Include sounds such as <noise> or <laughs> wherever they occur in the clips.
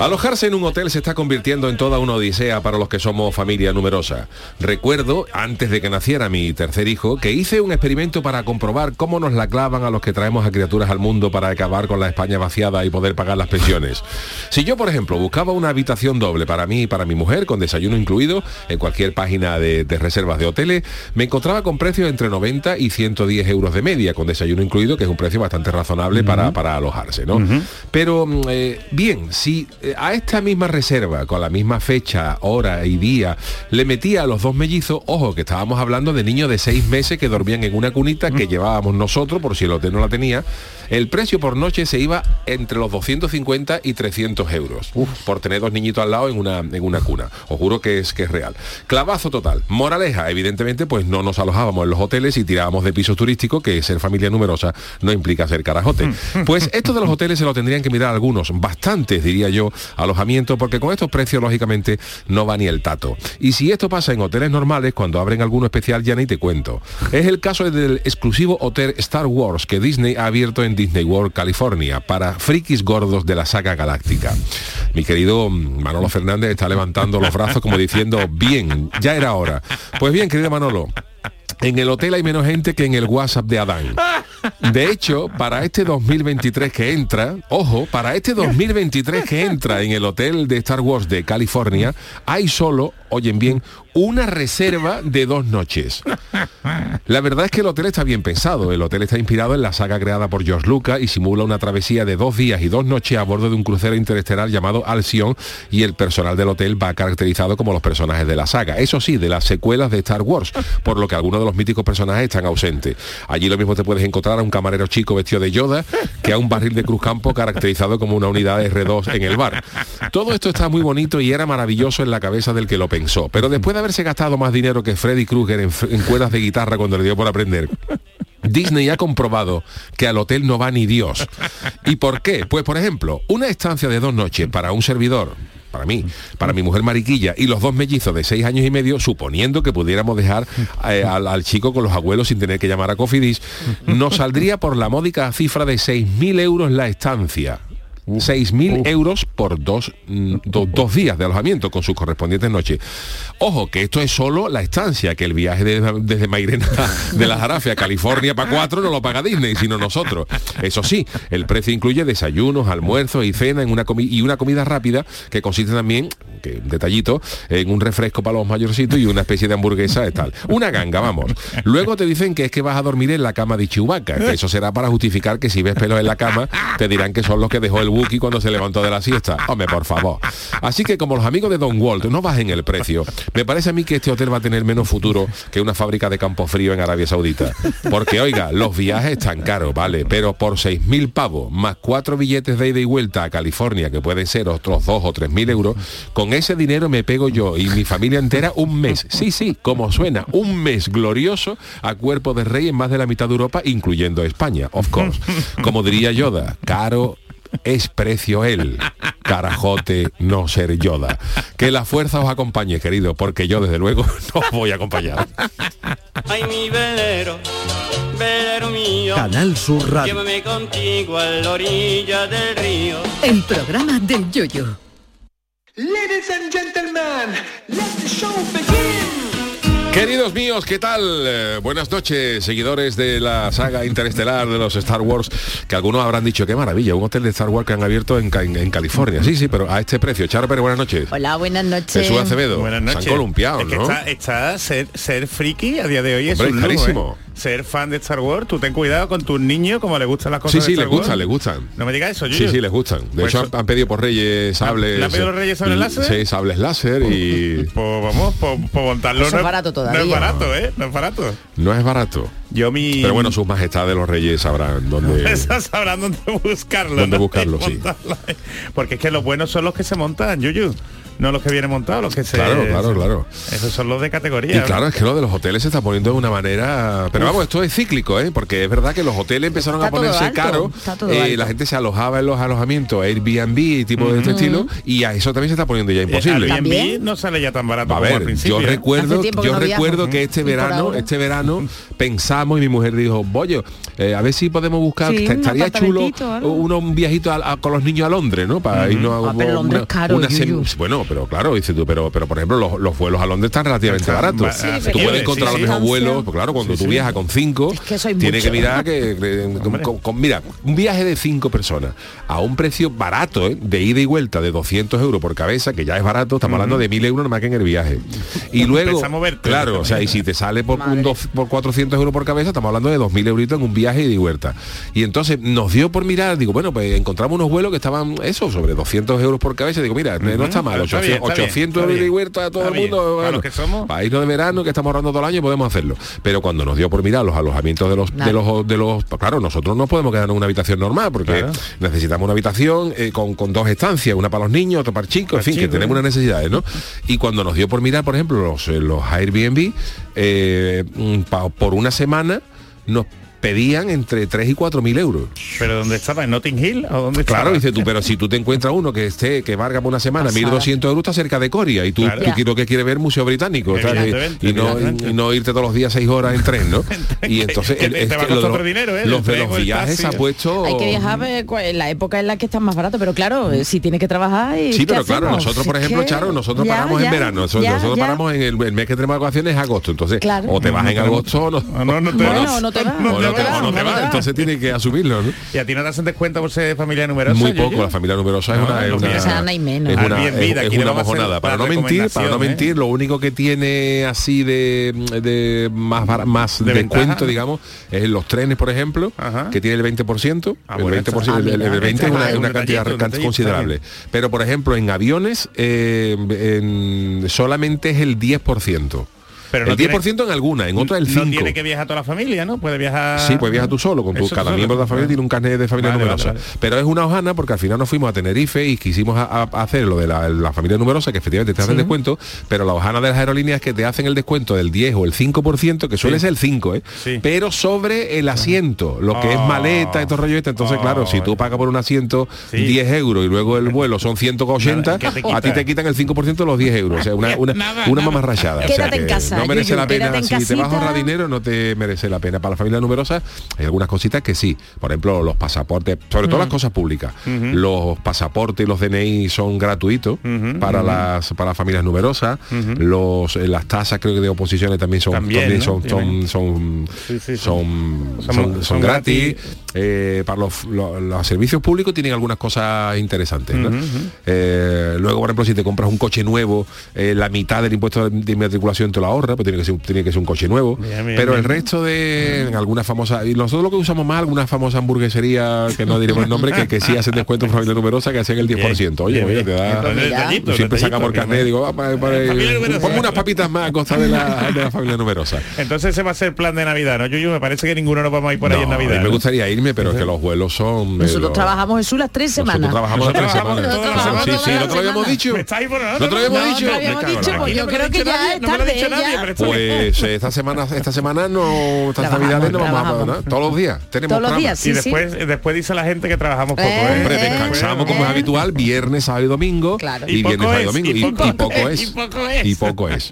Alojarse en un hotel se está convirtiendo en toda una odisea para los que somos familia numerosa. Recuerdo, antes de que naciera mi tercer hijo, que hice un experimento para comprobar cómo nos la clavan a los que traemos a criaturas al mundo para acabar con la España vaciada y poder pagar las pensiones. Si yo, por ejemplo, buscaba una habitación doble para mí y para mi mujer, con desayuno incluido, en cualquier página de, de reservas de hoteles, me encontraba con precios entre 90 y 110 euros de media, con desayuno incluido, que es un precio bastante razonable para, para alojarse, ¿no? Pero mm, eh, bien, si eh, a esta misma reserva, con la misma fecha, hora y día, le metía a los dos mellizos, ojo, que estábamos hablando de niños de seis meses que dormían en una cunita que llevábamos nosotros, por si el hotel no la tenía, el precio por noche se iba entre los 250 y 300 euros por tener dos niñitos al lado en una, en una cuna. Os juro que es, que es real. Clavazo total. Moraleja, evidentemente, pues no nos alojábamos en los hoteles y tirábamos de pisos turísticos, que ser familia numerosa no implica ser carajote. Pues esto de los hoteles se lo tendrían que mirar algunos, bastantes, diría yo, alojamientos, porque con estos precios, lógicamente, no va ni el tato. Y si esto pasa en hoteles normales, cuando abren alguno especial, ya ni te cuento. Es el caso del exclusivo hotel Star Wars que Disney ha abierto en Disney World, California, para frikis gordos de la saga galáctica. Mi querido Manolo Fernández está levantando los brazos como diciendo, bien, ya era hora. Pues bien, querido Manolo, en el hotel hay menos gente que en el WhatsApp de Adán. De hecho, para este 2023 que entra, ojo, para este 2023 que entra en el hotel de Star Wars de California, hay solo, oyen bien, una reserva de dos noches. La verdad es que el hotel está bien pensado. El hotel está inspirado en la saga creada por George Lucas y simula una travesía de dos días y dos noches a bordo de un crucero interestelar llamado Alcyon y el personal del hotel va caracterizado como los personajes de la saga. Eso sí, de las secuelas de Star Wars, por lo que algunos de los míticos personajes están ausentes. Allí lo mismo te puedes encontrar a un camarero chico vestido de Yoda que a un barril de Cruzcampo caracterizado como una unidad R2 en el bar. Todo esto está muy bonito y era maravilloso en la cabeza del que lo pensó. Pero después de haberse gastado más dinero que Freddy Krueger en, cuerdas de guitarra cuando le dio por aprender. Disney ha comprobado que al hotel no va ni Dios. ¿Y por qué? Pues por ejemplo, una estancia de dos noches para un servidor, para mí, para mi mujer Mariquilla y los dos mellizos de seis años y medio, suponiendo que pudiéramos dejar eh, al, al chico con los abuelos sin tener que llamar a Cofidis, nos saldría por la módica cifra de 6.000 euros la estancia. 6.000 euros por dos, mm, do- dos días de alojamiento con sus correspondientes noches. Ojo, que esto es solo la estancia, que el viaje de- desde Mairena <laughs> de la Jarafe a California para cuatro no lo paga Disney, sino nosotros. Eso sí, el precio incluye desayunos, almuerzos y cena en una y una comida rápida que consiste también, que un detallito, en un refresco para los mayorcitos y una especie de hamburguesa y tal. Una ganga, vamos. Luego te dicen que es que vas a dormir en la cama de Chewbacca, que eso será para justificar que si ves pelos en la cama, te dirán que son los que dejó el Wookiee cuando se levantó de la siesta. Hombre, por favor. Así que como los amigos de Don Walt no bajen el precio, me parece a mí que este hotel va a tener menos futuro que una fábrica de campo frío en Arabia Saudita. Porque, oiga, los viajes están caros, ¿vale? Pero por 6.000 pavos, más cuatro billetes de ida y vuelta a California, que pueden ser otros dos o tres mil euros, con ese dinero me pego yo y mi familia entera un mes. Sí, sí, como suena, un mes glorioso a cuerpo de rey en más de la mitad de Europa, incluyendo España, of course. Como diría Yoda, caro es precio él. Carajote no ser Yoda. Que la fuerza os acompañe, querido, porque yo desde luego <laughs> no os voy a acompañar. Ay, mi velero, velero mío. Canal Sur Radio. Llévame contigo a la orilla del río. El programa del Yoyo. Ladies and gentlemen, let the show begin. Queridos míos, ¿qué tal? Eh, buenas noches, seguidores de la saga interestelar de los Star Wars, que algunos habrán dicho, qué maravilla, un hotel de Star Wars que han abierto en, Ca- en California. Sí, sí, pero a este precio. Charo Pérez, buenas noches. Hola, buenas noches. Jesús Acevedo. Buenas noches. Se han columpiado, Es que ¿no? está, está ser, ser friki a día de hoy Hombre, es un carísimo. ¿eh? Ser fan de Star Wars, tú ten cuidado con tus niños como les gustan las Sí, cosas sí, de les Star Wars. gustan, les gustan. No me digas eso, Sí, Yuyu. sí, les gustan. De Pues hecho, han, han pedido por Reyes sables. ¿Le han pedido los Reyes sables láser? Sí, sables láser y Pues vamos, por, montarlo. Eso no es barato todavía. No es barato, ¿eh? No es barato. no es barato. Yo mi... Pero bueno, sus majestades los Reyes sabrán dónde. <laughs> Esas sabrán dónde buscarlo. Dónde ¿no? buscarlo, <laughs> sí. Porque es que los buenos son los que se montan, Yuyu. No los que vienen montados, los que se... Claro, claro, claro. Esos son los de Y categoría. claro, es que lo de los hoteles se está poniendo de una manera... Pero vamos, esto es cíclico, ¿eh? Porque es verdad que los hoteles empezaron Está a ponerse caros. eh, la gente se alojaba en los alojamientos Airbnb y tipo de este estilo. Y a eso también se está poniendo ya Eh, imposible. Airbnb ¿También? no sale ya tan barato A como al ver, principio. yo ¿eh? recuerdo, yo no recuerdo que este verano, este verano pensamos y mi mujer dijo, Bollo, eh, a ver si podemos buscar, Sí, que un estaría chulo uno, un viajito a- a- con los niños a Londres, ¿no? Para irnos a Ah, pero Londres es caro. Bueno, pero claro, dice tú, pero, pero por ejemplo los, los vuelos a Londres están relativamente baratos. ba- Sí, tú puedes encontrar sí, a sí. los mejores Distancia. vuelos, pues claro, cuando Sí, tú sí. viajas con cinco, Es que tienes mucho. que mirar que, que- con- con- con- mira, un viaje de cinco personas a un precio barato, ¿eh? de ida y vuelta de 200 euros por cabeza, que ya es barato, estamos hablando de 1000 euros más que en el viaje. Y luego, claro, o sea, y si te sale por, un dos- por 400 euros por cabeza, estamos hablando de 2.000 euritos en un viaje y vuelta. Y entonces nos dio por mirar, digo, bueno, pues encontramos unos vuelos que estaban, eso, sobre 200 euros por cabeza. Digo, mira, no está mal, Está 800, bien, está bien, 800 está euros bien. vuelta a todo Está el mundo. bueno, los que somos. para irnos de verano, que estamos ahorrando todo el año, podemos hacerlo. Pero cuando nos dio por mirar los alojamientos de los, de los, de los, pues claro, nosotros no podemos quedar en una habitación normal, porque Claro. necesitamos una habitación eh, con, con dos estancias, una para los niños, otra para el chico, en fin, que chicos, tenemos ¿eh? unas necesidades, ¿no? Y cuando nos dio por mirar, por ejemplo, los, eh, los Airbnb, eh, mm, pa- por una semana nos pedían entre 3 y 4 mil euros. ¿Pero dónde estaba? ¿En Notting Hill? ¿O dónde Claro, dice tú, pero si tú te encuentras uno que esté, que valga por una semana Pasada. 1.200 euros, está cerca de Coria, y tú, Claro. tú Ya. quiero que quiere ver Museo Británico, y, no, y no irte todos los días 6 horas en tren, ¿no? <laughs> Y entonces Que el- te va a costar lo otro dinero, ¿eh? los de viajes ha puesto... Hay que viajar en la época en la que están más barato, pero claro, si tienes que trabajar y Sí, ¿qué pero claro, hacemos? nosotros, por ejemplo, Charo, nosotros ya, paramos en verano, nosotros, ya, nosotros ya. paramos en el, el mes que tenemos vacaciones es agosto, entonces Claro. o te vas en te agosto o no, Ah, no, no te vas. <laughs> No te o te, te entonces tienes que asumirlo, ¿no? ¿Y a ti no te hacen descuento por ser familia numerosa? Muy poco, la familia numerosa es No, una, es no, una, mira. O sea, no hay menos. es una, es- aquí una mojonada. Para no mentir, para no recomendación, ¿eh? mentir, lo único que tiene así de, de más más De descuento, ventaja. digamos, es en los trenes, por ejemplo, Ajá. que tiene el 20%, Ah, el bueno, 20%, está- el, el ah, mira, 20 es una, cantidad considerable. Pero por ejemplo, en aviones eh, en- solamente es el 10%. Pero no el 10% en alguna, en otra el 5%. No tiene que viajar toda la familia, ¿no? Puede viajar... Sí, pues viajas tú solo, con tu, cada solo. miembro de la familia Ah. tiene un carnet de familia Vale, numerosa. vale, vale. Pero es una hojana porque al final nos fuimos a Tenerife y quisimos a- a- hacer lo de la, la familia numerosa, que efectivamente te hacen descuento, pero la hojana de las aerolíneas es que te hacen el descuento del 10 o el 5%, que suele Sí. ser el 5, ¿eh? Sí. pero sobre el asiento, lo que es Oh. maleta y todo rollo este. Entonces, Oh. claro, si tú pagas por un asiento Sí. 10 euros y luego el vuelo son 180, Nada, ¿qué te a ti te quitan el 5% de los 10 euros. O sea, una, una, Nada, una nada. mamarrachada. O sea Quédate en que casa, No merece Yuyu, la pena. Si te vas a ahorrar dinero no te merece la pena. Para la familia numerosa hay algunas cositas que sí. Por ejemplo, los pasaportes, sobre todo las cosas públicas. Los pasaportes y los DNI son gratuitos para las para las familias numerosas. Los eh, las tasas creo que de oposiciones también son También, también ¿no? son, son, son, Sí, sí, sí. son, Son- son- son son gratis. gratis. Eh, para los, los- los servicios públicos tienen algunas cosas interesantes. ¿no? Eh, luego, por ejemplo, si te compras un coche nuevo, eh, la mitad del impuesto de inmatriculación te lo ahorra, pues tiene que ser, un- tiene que ser un coche nuevo. Bien, bien, Pero el resto de en algunas famosas, y nosotros lo que usamos más, alguna famosa hamburguesería, que no diremos el nombre, que, que sí hacen descuento por familia numerosa, que hacen el 10%. Oye, Bien, oye, bien. te da... Entonces, Mira. detallito, Siempre detallito, sacamos el carnet digo, va, para, para- ponme unas papitas más a costa de la, de la familia numerosa. Entonces ese va a ser el plan de Navidad, ¿no? Yuyu, me parece que ninguno nos vamos a ir por ahí en Navidad. a mí me gustaría irme, pero es que los vuelos son... eh, Nosotros los- trabajamos Jesús las tres Nosotros semanas. trabajamos las tres Nosotros semanas. trabajamos las Sí, semanas. sí, no te lo habíamos dicho. ¿Me estáis por ¿No te lo habíamos dicho? habíamos pues yo creo ha que dicho ya nadie, es tarde, Pues eh, esta semana, esta semana no, estas navidades no vamos a. ¿no? todos los días. Tenemos Todos los días, sí, y sí. después, después dice la gente que trabajamos poco, Eh, ¿eh? Hombre, Eh, descansamos eh, como es eh. habitual, viernes, sábado y domingo. Claro. Y, Y viernes, poco sábado y es, domingo. y poco y poco es, y poco es. Y poco es.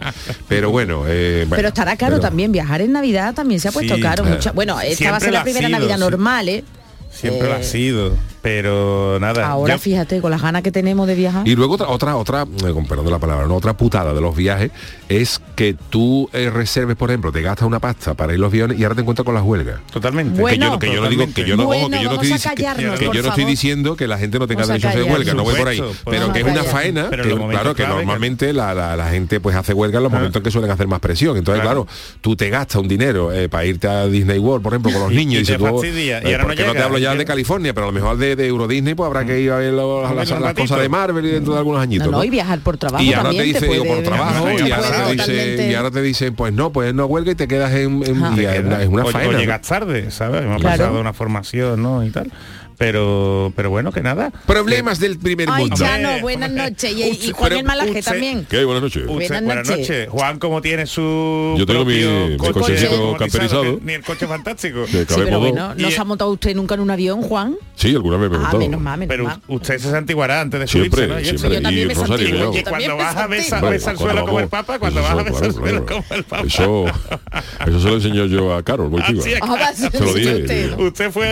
Pero bueno, eh, bueno, Pero estará caro pero- también, viajar en Navidad también se ha puesto Sí. caro. Eh. bueno, esta va a ser la primera sido, Navidad sí. ¿Eh? Siempre lo ha Eh, sido. Pero nada. Ahora fíjate, con las ganas que tenemos de viajar. Y luego otra, otra, otra, eh, con perdón de la palabra, ¿no? otra putada de los viajes es que tú eh, reserves, por ejemplo, te gastas una pasta para ir los aviones y ahora te encuentras con las huelgas. Totalmente. Bueno, que yo, no- que yo no digo que yo no, ojo, Bueno, que yo no estoy, que- yo no estoy diciendo que la gente no tenga derecho a hacer huelga, no voy por ahí. Pero que es una faena, Pero que, claro, que normalmente la, la- la gente pues hace huelga en los momentos en que suelen hacer más presión. Entonces, Claro. claro, tú te gastas un dinero eh, para irte a Disney World, por ejemplo, con los Y- niños. y dices te tú, fastidia, y ahora no te hablo ya y- de California, pero a lo mejor de, de Euro Disney, pues habrá que ir a ver A las, cosas de Marvel y dentro de algunos añitos. No, no, ¿no? y viajar por trabajo y ahora también te dice te digo por trabajo y ahora te dice totalmente- y ahora te dicen pues no pues no huelga y te quedas en, una, o, faena llegas tarde, ¿sabes? Me ha Claro. pasado una formación, ¿no? Y tal. Pero, pero bueno, que nada. problemas del primer Ay, mundo Chano, Hombre, buenas hombre. noches. Y, y Juan pero el Malaje usted- también. ¿Qué? buenas noches Buenas buenas noches. noches. Juan, como tiene su Yo tengo mi- coche cochecito camperizado. Ni el coche fantástico. Sí, pero bueno, ¿no se ha montado usted nunca en un avión, Juan? sí alguna vez me he Ah, montado. menos mal, menos Pero mal. usted se santiguará antes de Siempre, subirse, ¿no? Siempre. Yo también y me Rosario. Y cuando vas a besar, el suelo como el papa, cuando vas a besar el suelo como el papa. Eso, eso se lo enseñó yo a Carol, Se lo dije. usted, fue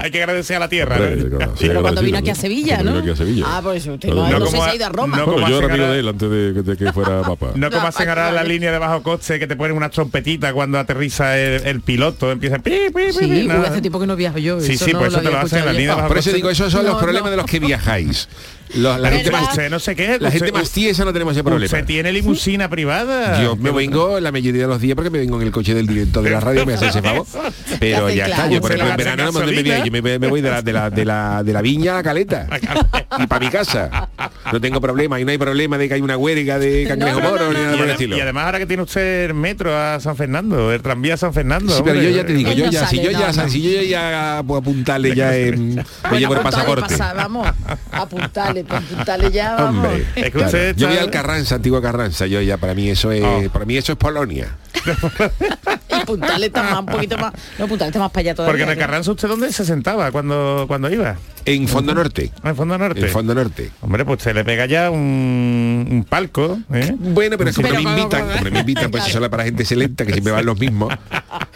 hay que agradecer a la tierra. Hombre, ¿no? claro, sí, Pero cuando agradecido, vino aquí a ¿no? Sevilla, Cuando ¿no? vino aquí a Sevilla. Ah, por eso usted Pero no, no no sé como si a- ha ido a Roma. no Bueno, como yo era hacen amigo ahora- de él antes de, de que fuera <laughs> papá. No como No, hacen ahora la línea de bajo coche que te ponen una trompetita cuando aterriza el, el piloto, empieza pi, pi, pi, Sí, hace tiempo que no viajo yo. Sí, pues eso te lo hacen en la línea yo. bajo Por eso digo, esos son los problemas de los que viajáis. Los- la, gente más, Usted no sé qué. la gente usted- más tiesa no tenemos ese problema. Usted tiene limusina privada. Yo me vengo la mayoría de los días porque me vengo en el coche del director de la radio, me hace ese favor. <laughs> Pero ya está, claro, yo por se ejemplo en verano no me yo me, me voy de la, de, la, de, la, de la viña a la caleta y para mi casa. No tengo problema y no hay problema de que hay una huelga de cangrejo no, no, moro ni nada Y, por el estilo. y además ahora que tiene usted el metro a San Fernando, el tranvía a San Fernando. Sí, pero yo ya te digo, yo ya, si yo ya, si yo ya puedo apuntarle ya <laughs> en, me llevo el pasaporte. pasa- vamos, apuntarle, apuntarle ya, <laughs> vamos. Hombre, Es que claro. usted yo voy al Carranza, antiguo Carranza, yo ya para mí eso es, Oh. para mí eso es Polonia. <laughs> <laughs> Puntales está más, un poquito más. No, Puntales está más para allá todavía. Porque en el. Carranza usted dónde se sentaba cuando cuando iba? En Fondo Norte. Ah, En Fondo Norte. En Fondo Norte. Hombre, pues se le pega ya un, un palco, ¿eh? Bueno, pero siempre Pero me invitan, hombre, me invitan, pues es para gente selecta, que siempre van los mismos.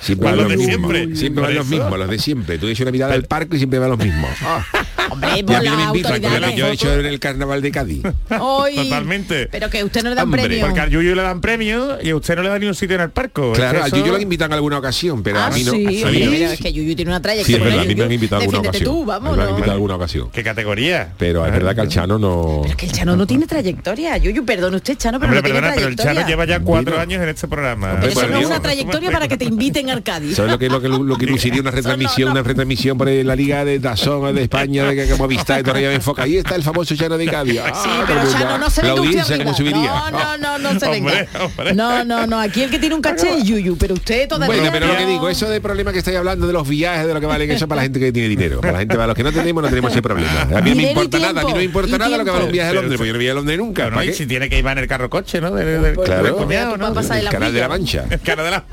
Siempre Van los de mismos. siempre. Siempre van los mismos, los de siempre. Tú dices una mirada al parque y siempre van los mismos. <laughs> Hombre, Y por a mí no me invitan, con lo que yo he hecho en el carnaval de Cádiz. Hoy- Totalmente. Pero que usted no le dan Hombre, premio. Porque al Yuyu le dan premio y a usted no le da ni un sitio en el parco. Claro, Es al Yuyu en alguna ocasión, pero ah, a mí no. sí, ¿Sí? hombre, mira, es que Yuyu tiene una Sí, trayectoria. es verdad, a mí me han invitado alguna ocasión. tú, vamos, me han no. invitado alguna ocasión. ¿Qué categoría? Pero es verdad que al Chano no... Pero es que el Chano no tiene trayectoria. Yuyu, perdón usted, Chano, pero Hombre, no tiene perdona, pero el trayectoria. Chano lleva ya cuatro Bueno. años en este programa. Hombre, Eso no es una trayectoria para que te inviten al Cádiz. ¿Sabes lo que, lo que, lo que <laughs> luciría una retransmisión, una retransmisión por la Liga de Dazón de España, de que como vista y todavía me enfoca? Ahí está el famoso Chano de Cádiz. Ah, Sí, pero el. Chano, no se La audiencia como subiría. No, no, no, no se venga. No, no, no. Aquí el que tiene un caché es Yuyu, pero usted todavía Bueno, pero lo que no. digo, eso de problema que estáis hablando de los viajes, de lo que valen, eso es para la gente que tiene dinero. Para la gente, para los que no tenemos, no tenemos ese problema. A mí no me importa nada, a mí no me importa nada lo que vale un viaje a Londres, porque yo no voy a Londres nunca. ¿para y qué? si tiene que ir en el carro coche, ¿no? De- de- del Claro. ¿no? El la canal de la. Mancha. El cara de la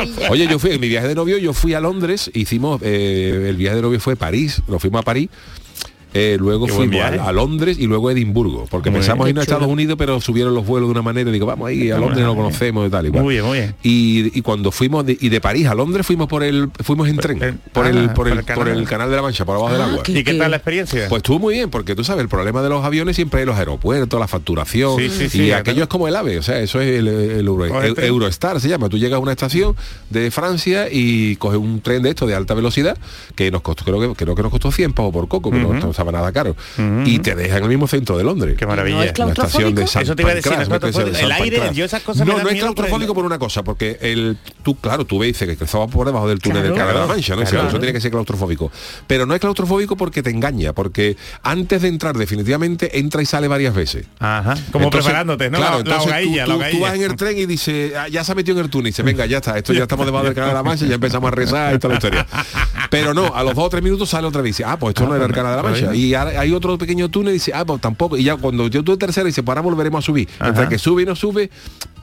huilla. <laughs> Oye, yo fui, en mi viaje de novio, yo fui a Londres, hicimos, eh, el viaje de novio fue París, nos fuimos a París, eh, luego Qué fuimos a, a Londres y luego a Edimburgo, porque Muy pensamos bien. irnos a. Estados Unidos, pero subieron los vuelos de una manera, y digo, vamos ahí, a Londres no lo conocemos y tal y cual. Muy bien, muy bien. Y, y cuando fuimos de, y de París a Londres fuimos por el fuimos en tren, el- por ah, el por el, por el por canal. el canal de la Mancha, por abajo del Ah, agua. ¿Y qué tal la experiencia? Pues estuvo muy bien, porque tú sabes, el problema de los aviones siempre es los aeropuertos, la facturación, Sí, sí, y sí, aquello claro. es como el AVE, o sea, eso es el. Eurostar, se llama. Tú llegas a una estación de Francia y coges un tren de esto de alta velocidad, que nos costó, creo que, creo que nos costó 100 pavos por coco, Ujú. Estaba nada caro, y te dejan en el mismo centro de Londres. Qué maravilla. No es la estación de? San Eso te iba a decir, Pancras, es me parece, de El aire, Pancras. yo esas cosas me No, dan no es el- claustrofóbico por una cosa, porque el tú, claro, tú ves dice que estaba por debajo del túnel Claro. del Canal de la Mancha, ¿no? Claro. Eso tiene que ser claustrofóbico. Pero no es claustrofóbico porque te engaña, porque antes de entrar definitivamente entra y sale varias veces. Ajá. Como Entonces, preparándote, ¿no? Claro, la, la entonces hogailla, tú, vas en el tren y dice, "Ah, ya se ha metido en el túnel, y dice, venga, ya está, esto ya estamos debajo del canal de la Mancha, ya empezamos a rezar y toda la historia. Pero no, a los dos o tres minutos sale otra vez y dice, ah, pues esto no era el canal de la Mancha. Y ahora hay otro pequeño túnel y dice, ah, pues tampoco. Y ya cuando yo tuve tercera dice, pues ahora volveremos a subir. Entre Ajá. que sube y no sube,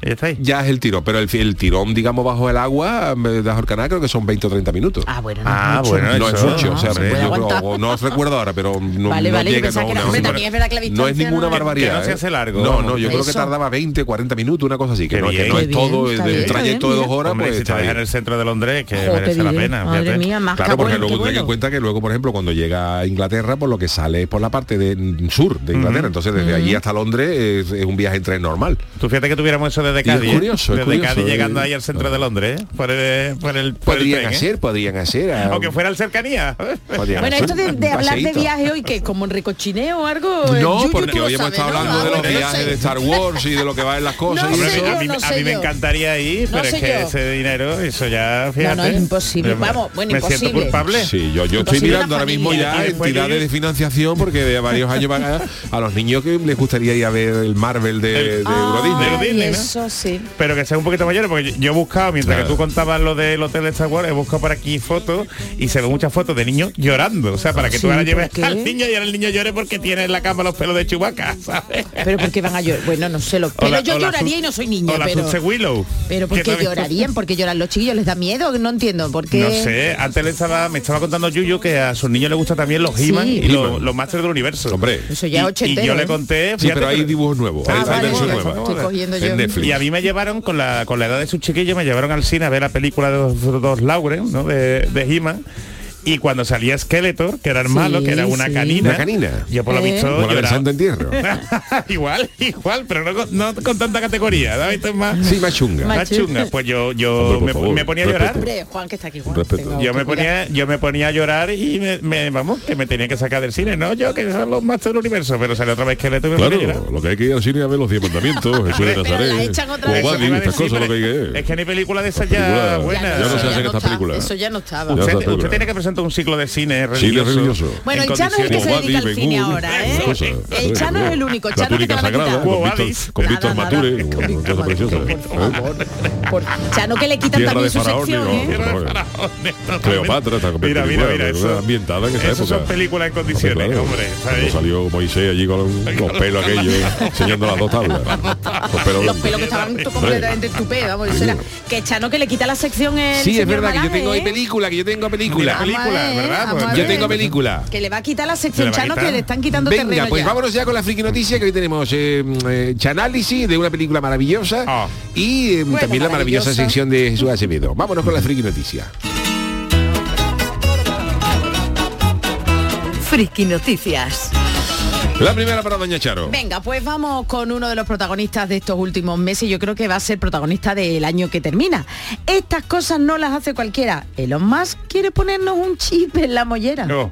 y ya está ahí. ya es el tirón, pero el, el tirón, digamos, bajo el agua, el canal, creo que son 20 o 30 minutos. Ah, bueno, no Ah, es mucho. bueno, no es mucho, o sea, se yo puede creo- aguantar. o no os recuerdo ahora, pero no, Vale, no vale, yo llega no, que hombre, también es verdad que la no es distancia ninguna no- barbaridad. Que no se ¿eh? hace largo, No, no, yo creo que tardaba 20, 40 minutos, una cosa así, que no, que es todo bien, el bien, trayecto de dos horas, Hombre, pues si te en el centro de Londres, que merece la diré. pena. Madre fíjate. mía, más Claro, porque luego ten en cuenta que luego, por ejemplo, cuando llega a Inglaterra, por lo que sale es por la parte de sur de Inglaterra. Entonces, desde allí hasta Londres es, es un viaje en tren normal. Tú fíjate que tuviéramos eso desde es Cádiz. ¿eh? curioso, desde curioso, Cádiz eh. llegando ahí al centro de Londres, ¿eh? por el, por el, por el Podrían ¿eh? hacer, podrían hacer. Aunque fuera el cercanía. podrían Bueno, hacer esto de, un de hablar de viaje hoy, que como en recochineo o algo... No, porque hoy hemos estado ¿no? hablando Ah, de los no viajes de Star Wars y de lo que va en las <laughs> cosas. No a mí, no me encantaría ir, No pero es que ese dinero, eso ya, fíjate. no, es imposible. Vamos, bueno, imposible. culpable. Sí, yo, yo estoy mirando ahora mismo ya entidades de financiación porque de varios años van a, a los niños que les gustaría ir a ver el Marvel de, de Euro Disney. Euro Disney, ¿no? eso sí. Pero que sea un poquito mayor, porque yo he buscado, mientras Claro. que tú contabas lo del hotel de Star Wars, he buscado por aquí fotos y se ven muchas fotos de niños llorando. O sea, para que Sí, tú ahora ¿por lleves qué? al niño y ahora el niño llore porque tiene en la cama los pelos de Chubaca, <laughs> ¿sabes? Pero porque van a llorar. Bueno, no sé lo. O Pero la- yo lloraría Su- y no soy niña, o la pero. Willow. Pero ¿por que qué también- llorarían? <laughs> ¿Porque lloran los chiquillos? ¿Les da miedo? No entiendo. ¿Por qué? No sé, antes le estaba, me estaba contando Yuyu que a sus niños les gusta también los Sí. He-Man y Los, Masters del Universo. Hombre. Eso ya es Y- yo le ¿eh? conté, Sí, pero hay dibujos nuevos, Ah, hay, hay vale, versión vale, nueva. Estoy cogiendo yo. En Netflix. Y a mí me llevaron con la, con la edad de sus chiquillos, me llevaron al cine a ver la película de los dos Lauren, ¿no? De, de He-Man. Y cuando salía Skeletor, que era el Sí, malo, que era una sí. canina. Una canina. Yo por lo ¿Eh? visto Como la versión de entierro. <laughs> igual, igual, pero no con, no con tanta categoría. ¿no? Esto es más, Sí, más chunga. Más más chunga. Pues yo, yo Hombre, por me, favor, me ponía a llorar. Hombre, Juan, que está aquí, Juan. Yo me ponía, yo me ponía a llorar y me, me- vamos, que me tenía que sacar del cine. No, yo que son los Masters del Universo, pero salió otra vez que le tuve que llorar. Claro, lo que hay que ir al cine a ver los 10 mandamientos, Jesús de Nazaret, estas decir, cosas lo que hay que. Es que ni película de esas ya Ya buenas. no se hacen ya estas está, películas. Eso ya no estaba. Ya Usted, tiene que presentar un ciclo de cine Cine religioso. religioso. Bueno, en el Chano es el que se dedica al cine ahora, ¿eh? El Chano es el único. La Chano que te sagrada, con Víctor, Alice. con Víctor Nada, Mature, cosa preciosa. ¿eh? Por favor. Por- Chano que le quitan Tierra también su faraón, sección, ¿eh? Cleopatra está Mira, mira, mira, eso. ambientada en esa Esas época. son películas en condiciones, Claro. hombre. Salió Moisés allí con los pelos aquellos, enseñando las dos tablas. Los pelos Los pelos que estaban completamente estupendos, que Chano que le quita la sección el Sí, es verdad que yo tengo ahí ¿eh? película, que yo tengo película. Pues Yo tengo película. Que le va a quitar la Se sección Chano que le están quitando Venga, terreno pues ya. vámonos ya con la friki noticia que hoy tenemos eh, eh, chanálisis de una película maravillosa Ah. y eh, Bueno, también la maravillosa maravillosa. sección de Jesús Acevedo. Vámonos con la friki noticia. Friki Noticias. La primera para Doña Charo. Venga, pues vamos con uno de los protagonistas de estos últimos meses. Yo creo que va a ser protagonista del año que termina. Estas cosas no las hace cualquiera. Elon Musk quiere ponernos un chip en la mollera. No.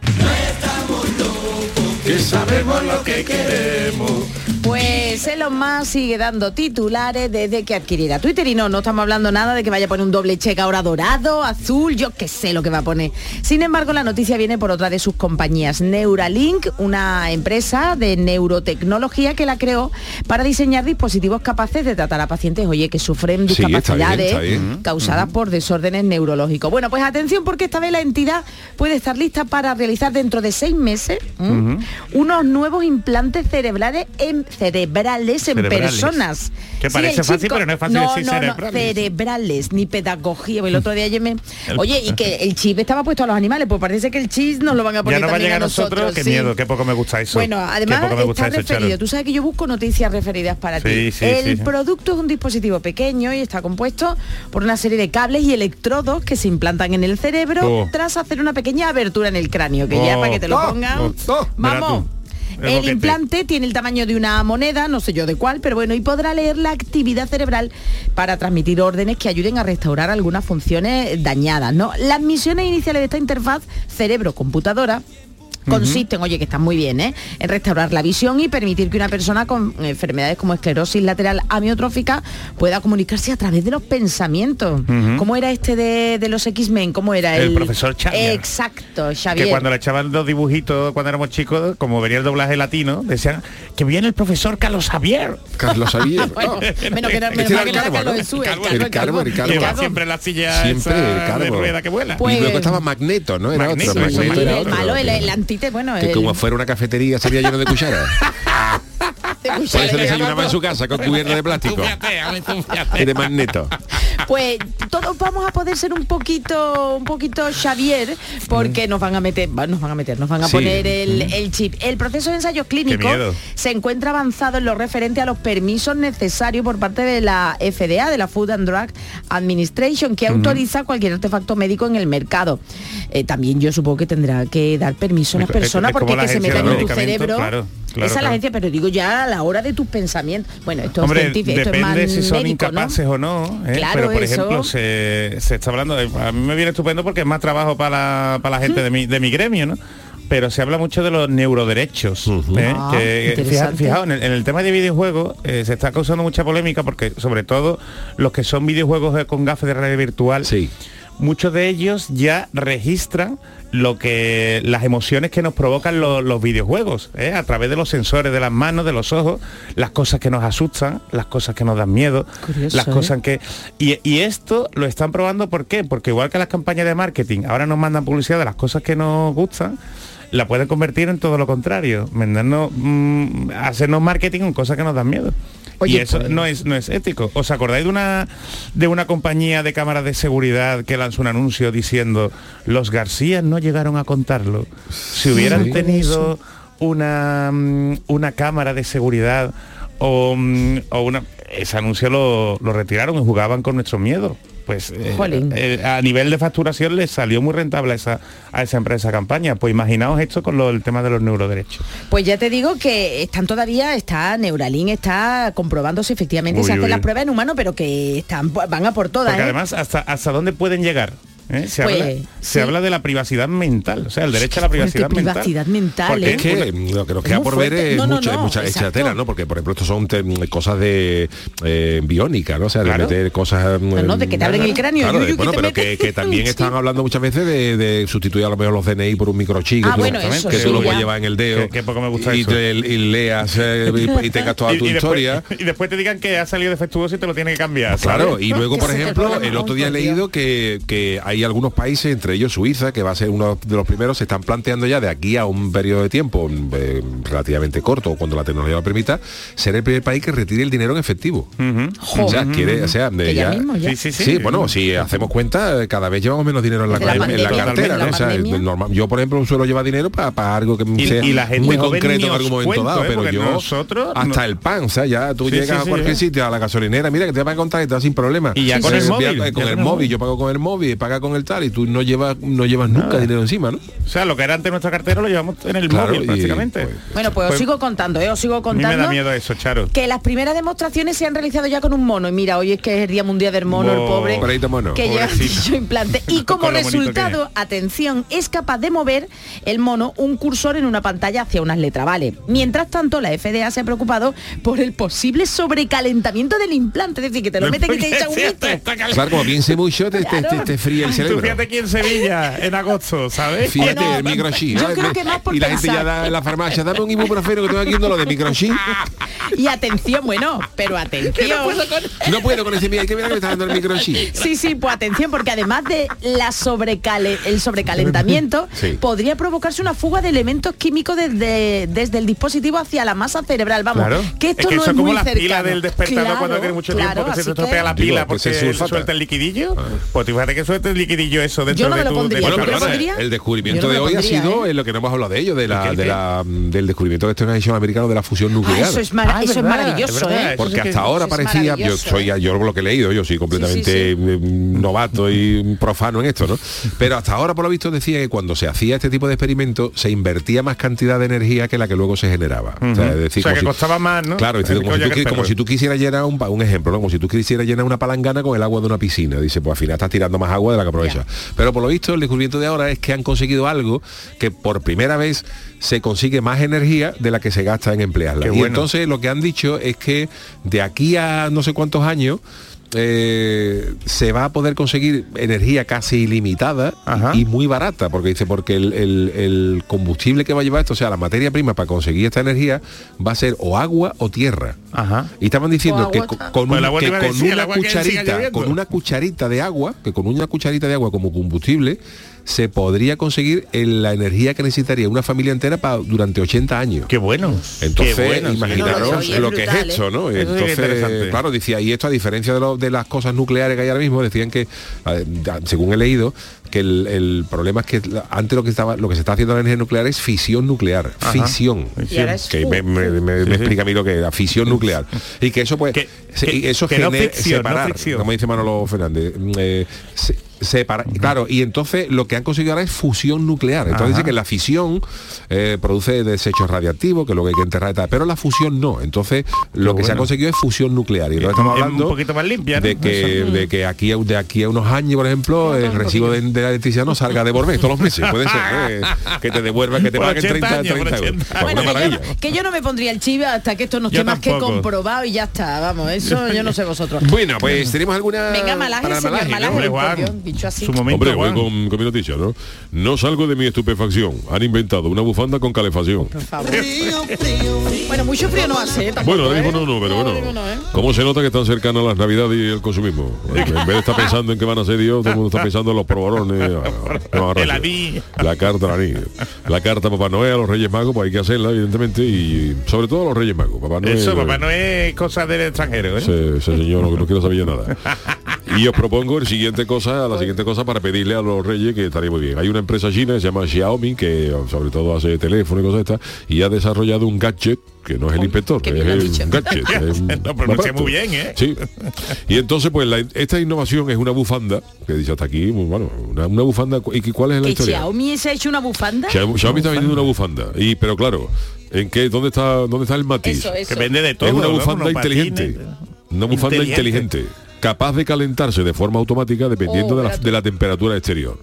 Que sabemos lo que queremos. Pues Elon Musk sigue dando titulares desde que adquiriera Twitter y no, no estamos hablando nada de que vaya a poner un doble cheque ahora dorado, azul, yo qué sé lo que va a poner. Sin embargo, la noticia viene por otra de sus compañías, Neuralink, una empresa de neurotecnología que la creó para diseñar dispositivos capaces de tratar a pacientes, oye, que sufren Sí, está bien, discapacidades está bien. causadas por desórdenes neurológicos. Bueno, pues atención porque esta vez la entidad puede estar lista para realizar dentro de seis meses ¿m? unos nuevos implantes cerebrales en, cerebrales en Cerebrales. personas. Que parece fácil, pero no es fácil no, decir no, no, cerebrales. ni pedagogía. El otro día me... Oye, y que el chip estaba puesto a los animales, pues parece que el chip nos lo van a Ya poner no va a llegar a nosotros, qué sí. miedo, qué poco me gusta eso. Bueno, además está eso, referido. Charo. Tú sabes que yo busco noticias referidas para Sí, ti. el producto es un dispositivo pequeño y está compuesto por una serie de cables y electrodos que se implantan en el cerebro Oh. tras hacer una pequeña abertura en el cráneo, que ya Oh. para que te lo Oh. pongan. Oh. Vamos. El implante tiene el tamaño de una moneda, no sé yo de cuál, pero bueno, y podrá leer la actividad cerebral para transmitir órdenes que ayuden a restaurar algunas funciones dañadas. ¿no? Las misiones iniciales de esta interfaz cerebro-computadora consisten, oye, que están muy bien, ¿eh? en restaurar la visión y permitir que una persona con enfermedades como esclerosis lateral amiotrófica pueda comunicarse a través de los pensamientos. ¿Cómo era este de, de los X-Men? ¿Cómo era? El profesor Xavier. Exacto, Xavier. Que cuando le echaban los dibujitos cuando éramos chicos, como venía el doblaje latino, decían que viene el profesor Carlos Javier. Carlos Xavier. <laughs> Bueno, menos que no, menos era era Carbo, Carlos ¿no? El Carbo, el Carbo, el Carbo. Siempre en la silla Siempre esa el Carbo. de rueda que vuela. Pues- y luego estaba Magneto, ¿no? Era Magneto, otro. Magneto el, era el otro. malo, el, el bueno, que el- como fuera una cafetería sería lleno de cucharas. <laughs> cuchara Por eso de desayunaba en su casa con cubierta de plástico y de magneto. Pues todos vamos a poder ser un poquito, un poquito Xavier, porque nos van a meter, nos van a meter, nos van a Sí. poner el, el chip. El proceso de ensayos clínicos se encuentra avanzado en lo referente a los permisos necesarios por parte de la FDA, de la Food and Drug Administration, que autoriza cualquier artefacto médico en el mercado. Eh, también yo supongo que tendrá que dar permiso a las personas porque la que se metan en tu cerebro. claro, claro, Esa es la agencia, pero digo ya a la hora de tus pensamientos. Bueno, esto Hombre, es científico, esto es más depende si son médico, ¿no? incapaces o no, ¿eh? Claro, pero por eso. ejemplo se, se está hablando, de- a mí me viene estupendo porque es más trabajo para la, para la gente de mi, de mi gremio, ¿no? Pero se habla mucho de los neuroderechos. ¿eh? Ah, que, fija- fijaos, en el, en el tema de videojuegos eh, se está causando mucha polémica porque sobre todo los que son videojuegos con gafas de realidad virtual, Sí. muchos de ellos ya registran lo que las emociones que nos provocan lo- los videojuegos ¿eh? a través de los sensores de las manos de los ojos las cosas que nos asustan las cosas que nos dan miedo Curioso, las ¿eh? cosas que y, y esto lo están probando ¿por qué? porque igual que las campañas de marketing ahora nos mandan publicidad de las cosas que nos gustan la pueden convertir en todo lo contrario vendernos mm, hacernos marketing con cosas que nos dan miedo Oye, y eso pues- no es no es ético. ¿Os acordáis de una de una compañía de cámaras de seguridad que lanzó un anuncio diciendo los García no llegaron a contarlo? Si hubieran Sí. tenido una mm, una cámara de seguridad o, mm, o una ese anuncio lo, lo retiraron y jugaban con nuestro miedo. Pues eh, eh, a nivel de facturación les salió muy rentable a esa, a esa empresa campaña. Pues imaginaos esto con lo, el tema de los neuroderechos. Pues ya te digo que están todavía, está Neuralink, está comprobándose efectivamente, Uy, se hacen uy. las pruebas en humano, pero que están van a por todas. Porque ¿eh? además, ¿hasta, ¿hasta dónde pueden llegar? ¿Eh? Se, Pues, habla, sí. se habla de la privacidad mental, o sea, el derecho a la privacidad mental. privacidad mental, Porque ¿eh? Es que mm, lo que nos Es queda por ver es No, no, mucha, no, mucha tela, ¿no? Porque, por ejemplo, estos son te- cosas de eh, biónica, ¿no? O sea, Claro. de meter cosas... No, no, de que te abren el cráneo, Claro, yuyu, de- bueno, que pero que, <laughs> también están hablando muchas veces de, de sustituir a lo mejor los DNI por un microchip Ah, que, bueno, eso que sí, tú lo puedes llevar en el dedo Que- poco me gusta y, eso. te- y leas eh, y, y <laughs> tengas toda tu y después- historia. <laughs> y después te digan que ha salido defectuoso y te lo tiene que cambiar. Claro, y luego, por es ejemplo, el otro día he leído que, que hay algunos países, entre ellos Suiza, que va a ser uno de los primeros, se están planteando ya de aquí a un periodo de tiempo eh, relativamente corto, cuando la tecnología lo permita, ser el primer país que retire el dinero en efectivo. O sea, quiere, o sea, de ya ya- mismo, ya. Sí, sí, sí. Sí, bueno, si hacemos cuenta, cada vez llevamos menos dinero en la, la en la pandemia, cartera, ¿no? la O sea, pandemia. normal- yo, por ejemplo, suelo llevar dinero para algo que Y- sea y la gente muy concreto en algún momento cuento, dado, ¿eh? pero yo nosotros hasta no- el pan, o sea, ya tú Sí, llegas sí, a cualquier sitio, a la gasolinera, mira que te va a contar y te vas sin problema. Y ya con el móvil, Con el móvil. yo pago con el móvil, paga con el tal y tú no llevas no llevas nunca dinero encima, ¿no? O sea, lo que era antes nuestra cartera lo llevamos en el Claro, móvil y, prácticamente. pues, Bueno, pues, os sigo contando, ¿eh? os sigo a mí contando. me da miedo eso, Charo. Que las primeras demostraciones se han realizado ya con un mono. Y mira, hoy es que es el Día Mundial del Mono, el pobre. Mono. Que lleva Pobrecito. <laughs> dicho implante. <laughs> Y como resultado, atención, es capaz de mover el mono un cursor en una pantalla hacia unas letras, ¿vale? Mientras tanto, la FDA se ha preocupado por el posible sobrecalentamiento del implante. Es decir, que te lo meten y te echan un. Claro, como piense mucho, te, te, Claro. te- te el Tú cerebro. fíjate aquí en Sevilla, en agosto, ¿sabes? Fíjate, Bueno, el microchip. yo ¿eh? creo que más por y la gente ya da en la farmacia, dame un ibuprofeno que tengo aquí uno lo de microchip. <laughs> Y atención, bueno, pero atención. <laughs> No puedo con ese mira, que mira que me está dando el microchip. Sí, sí, pues atención, porque además de la sobrecale, el sobrecalentamiento, <laughs> Sí. podría provocarse una fuga de elementos químicos desde, desde el dispositivo hacia la masa cerebral. Vamos, Claro. que esto es que no eso es como muy la cercano. pila del despertador Claro, cuando tiene mucho claro, tiempo que se te estropea la Digo, pila pues porque sulfata. suelta el liquidillo. Pues tú fíjate que suelta el liquidillo eso dentro Yo no de tu de Bueno, el descubrimiento no de hoy ha sido ¿eh? en lo que no hemos hablado de ello, de la, ¿El qué, de del descubrimiento esto han hecho americano de la fusión Ah, nuclear. eso es, mara- Ah, es eso es maravilloso, es verdad, ¿eh? Porque hasta ahora parecía, yo maravilloso, soy ¿eh? yo lo que he leído, yo soy completamente mm, novato y profano en esto, ¿no? Pero hasta ahora por lo visto decía que cuando se hacía este tipo de experimentos se invertía más cantidad de energía que la que luego se generaba. O sea, es decir, O sea, como que si- costaba más, ¿no? Claro, El como, si tú, como perro. si tú quisieras llenar un, un ejemplo, ¿no? Como si tú quisieras llenar una palangana con el agua de una piscina. Dice, pues al final estás tirando más agua de la que aprovechas. Pero por lo visto el descubrimiento de ahora es que han conseguido algo que por primera vez se consigue más energía de la que se gasta en emplearla. Qué y bueno. entonces lo que han dicho es que de aquí a no sé cuántos años eh, se va a poder conseguir energía casi ilimitada y muy barata, porque dice, porque el, el- el combustible que va a llevar esto, o sea, la materia prima para conseguir esta energía, va a ser o agua o tierra. Ajá. Y estaban diciendo que con, Pues un- que con decir, una cucharita, con una cucharita de agua, que con una cucharita de agua como combustible, se podría conseguir en la energía que necesitaría una familia entera para durante 80 años. Qué bueno. Entonces, Qué bueno, imaginaros No, no, lo es que es esto, ¿no? Eso sí que es Entonces, claro, decía, y esto a diferencia de, lo- de las cosas nucleares que hay ahora mismo, decían que, eh, según he leído, que el, el problema es que antes lo que estaba lo que se está haciendo en la energía nuclear es fisión nuclear. Fisión. Ahora es Que me, me- me- me Sí, sí. explica a mí lo que es la fisión nuclear. Y que eso pues Que- se- que- y eso que no genera ficción, no separar, ficción. como dice Manolo Fernández. mm, eh, se- separa- claro, y entonces lo que han conseguido ahora es fusión nuclear. Entonces Ajá. dice que la fisión eh, produce desechos radiactivos, que luego hay que enterrar y tal, pero la fusión no. Entonces lo que se ha bueno. conseguido es fusión nuclear. Y Que entonces estamos es un hablando poquito más limpia, ¿no? de que, Eso. de que aquí, a- de aquí a unos años, por ejemplo, el recibo de, de la electricidad no salga de Borbé todos los meses. Puede ser ¿eh? <laughs> que te devuelva, que te Por paguen 80 30, años, por 30 euros. 80. Bueno, que yo, que yo no me pondría el chivo hasta que esto no esté más que comprobado y ya está, vamos, eso yo no sé vosotros. Bueno, pues tenemos alguna. Venga, malaje, para señor malaje, Dicho así. su momento, Hombre, voy con, con mi noticia, ¿no? No salgo de mi estupefacción. Han inventado una bufanda con calefacción. Por favor. Bueno, mucho frío no hace, ¿eh? Tampoco, Bueno, ahora mismo ¿eh? no, no, pero bueno. no, ¿eh? ¿Cómo se nota que están cercanas las navidades y el consumismo? En vez de estar pensando en qué van a ser Dios, todo el mundo está <laughs> pensando en los proborones. no, anillo. La carta al anillo. La carta a Papá Noel, a los Reyes Magos, pues hay que hacerla, evidentemente, y sobre todo a los Reyes Magos. Papá Noel, Eso, papá, no es cosa del extranjero, ¿eh? Ese, ese señor no, no quiero saber nada. <laughs> Y os propongo el siguiente cosa, la siguiente cosa para pedirle a los reyes que estaría muy bien. Hay una empresa china que se llama Xiaomi, que sobre todo hace teléfono y cosas de estas, y ha desarrollado un gadget que no es el inspector, qué que es el gadget. es <laughs> un muy bien, ¿eh? Sí. Y entonces, pues, la- esta innovación es una bufanda, que dice hasta aquí, bueno, una, una bufanda, ¿y qué- cuál es la ¿Que historia? Xiaomi se ha hecho una bufanda? Xiaomi, Xiaomi está vendiendo una bufanda, y pero claro, ¿en qué? ¿Dónde está, dónde está el matiz? Eso, eso. Que vende de todo. es una ¿no? bufanda inteligente. patines. Una bufanda Inteligente. inteligente. Capaz de calentarse de forma automática dependiendo Oh, de, la, espérate. de la temperatura exterior.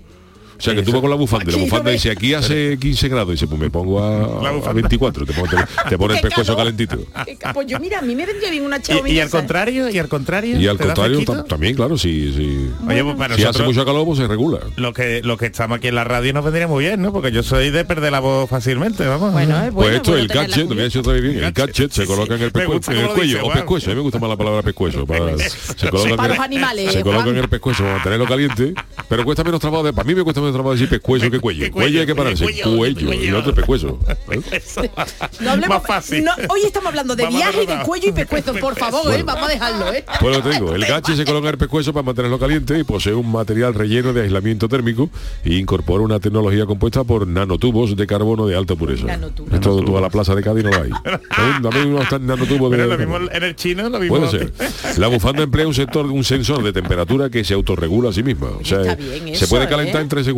O sea que tú vas con la bufanda y la bufanda ve- dice aquí hace 15 grados y dice pues me pongo a, La a bufanda. 24, te, pongo- te, te pone el ¡Qué pescuezo calentito. Ca- Pues yo, mira, a mí me vendría bien una Xiaomi. Y, al contrario, y al contrario. Y al ¿te da contrario también, claro, si, si, Oye, pues para si hace mucho calor pues se regula. lo que lo que estamos aquí en la radio nos vendría muy bien, ¿no? Porque yo soy de perder la voz fácilmente, vamos. Bueno, es Pues esto, bueno el gadget, lo voy a decir otra vez bien, el Gadget, se sí, coloca en el, sí. Me pescue- gusta en el cuello, dice, o pescuezo, a mí me gusta más la palabra pescuezo. <laughs> Para, se coloca Para en los el- animales, Se coloca Juan. en el pescuezo para mantenerlo caliente, pero cuesta menos trabajo, de, para mí me cuesta menos trabajo decir pescuezo que cuello. Que Cuello hay que cuello, pararse, cuello, y otro pescuezo. <laughs> No hablemos- Más fácil. hoy estamos hablando de viaje y de cuello y pescuezo, por favor, ¿eh? Bueno. Vamos a dejarlo, ¿eh? Pues lo te digo, el gache se coloca en el pescuezo para mantenerlo caliente y posee un material relleno de aislamiento térmico e incorpora una tecnología compuesta por nanotubos de carbono de alta pureza. Nanotubos. Esto tú a la plaza de Cádiz no lo hay. <laughs> Dame unos tan nanotubos de Pero lo mismo carbono. en el chino, lo mismo. Puede ser. La bufanda emplea un sector, un sensor de temperatura que se autorregula a sí misma. O sea, se puede calentar ¿eh? en tres segundos.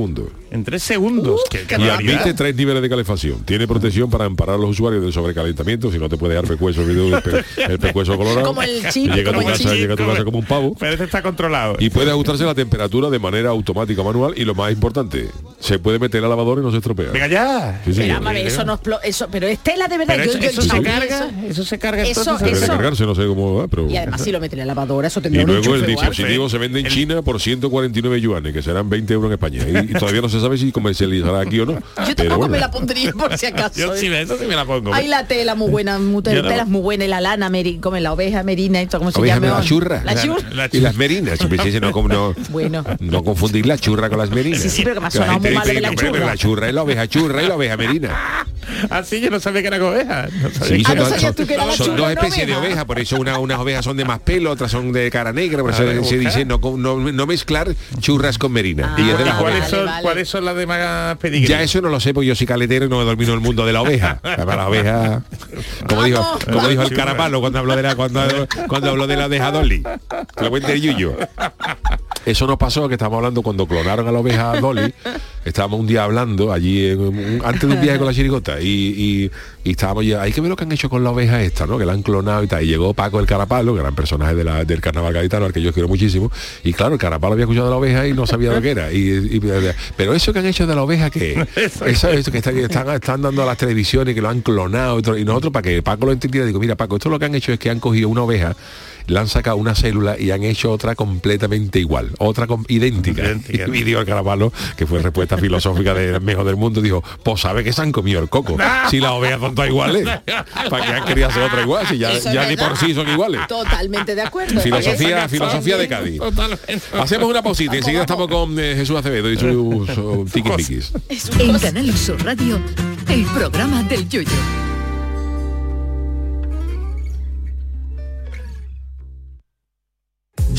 En tres segundos. qué Y admite tres niveles de calefacción. Tiene protección para amparar a los usuarios del sobrecalentamiento, si no te puede dar pescuezo, el, pe- el pescuezo colorado. Como el chip, Y llega a tu el casa, chip. llega a tu casa como un pavo. Pero este está controlado. Y puede ajustarse la temperatura de manera automática manual y lo más importante, se puede meter al lavador y no se estropea. Venga ya. Sí, Pero, a eso no eso, pero es tela de verdad. Pero yo- eso, yo- eso yo- se carga, eso se carga Eso- entonces. Debe de eso- cargarse, no sé cómo va, pero... Y además si lo mete en la lavadora, eso tendría Y un luego el dispositivo se vende en China por 149 yuanes, que serán 20 euros en España. Y, y todavía no se sabe si comercializará aquí o no. Yo tampoco bueno. me la pondría por si acaso. Yo sí, eso sí me la pongo. Hay la tela muy buena, muy no- telas muy buena, y la lana, meri, como la oveja merina, esto como se llama. la churra. La churra. La Y las merinas, dice, no, como no, Bueno. no confundir la churra con las merinas. Sí, sí, pero que me ha la sonado muy mal de la "Hombre, pero churra". La churra es la oveja churra y la oveja merina. Así <laughs> Ah, yo no sabía que era oveja. No sabía Sí, que Ah, son, ¿no son- tú que era la son dos especies de oveja? oveja, por eso una- unas ovejas son de más pelo, otras son de cara negra, por eso A ver, se dice no, no, no mezclar churras con merina. Ah, y es de ¿Y las ovejas. Son, vale. cuáles son las de más pedigrí? Ya eso no lo sé, porque yo soy caletero y no he dormido en el mundo de la oveja. <laughs> Para la oveja, como dijo, como dijo el carapalo cuando habló de la cuando, cuando habló de la oveja Dolly. Lo cuente el Yuyo. Eso nos pasó que estábamos hablando cuando clonaron a la oveja <laughs> Dolly. Estábamos un día hablando allí en un- antes de un viaje con la chirigota y, y- y estábamos ya, hay que ver lo que han hecho con la oveja esta, ¿no? Que la han clonado y tal. Y llegó Paco el Carapalo, un personaje de la- del carnaval gaditano, al que yo quiero muchísimo. Y claro, el Carapalo había escuchado de la oveja y no sabía lo que era. Y, y- pero eso que han hecho de la oveja, <laughs> que eso, eso que, está- que están, están dando a las televisiones, que lo han clonado y nosotros para que Paco lo entendiera, digo, mira Paco, esto lo que han hecho es que han cogido una oveja le han sacado una célula y han hecho otra completamente igual, otra com- idéntica. Idéntica. Y dijo Caravalo, que fue respuesta filosófica del mejor del mundo, dijo, pues sabe que se han comido el coco. Si las ovejas son todas iguales, ¿para qué han querido hacer otra igual? Si ya, ya ni por sí son iguales. Totalmente de acuerdo. Filosofía, filosofía de Cádiz. Hacemos una pausita y enseguida estamos con eh, Jesús Acevedo y sus tiquismiquis. En Canal Sur Radio, el programa del yoyo.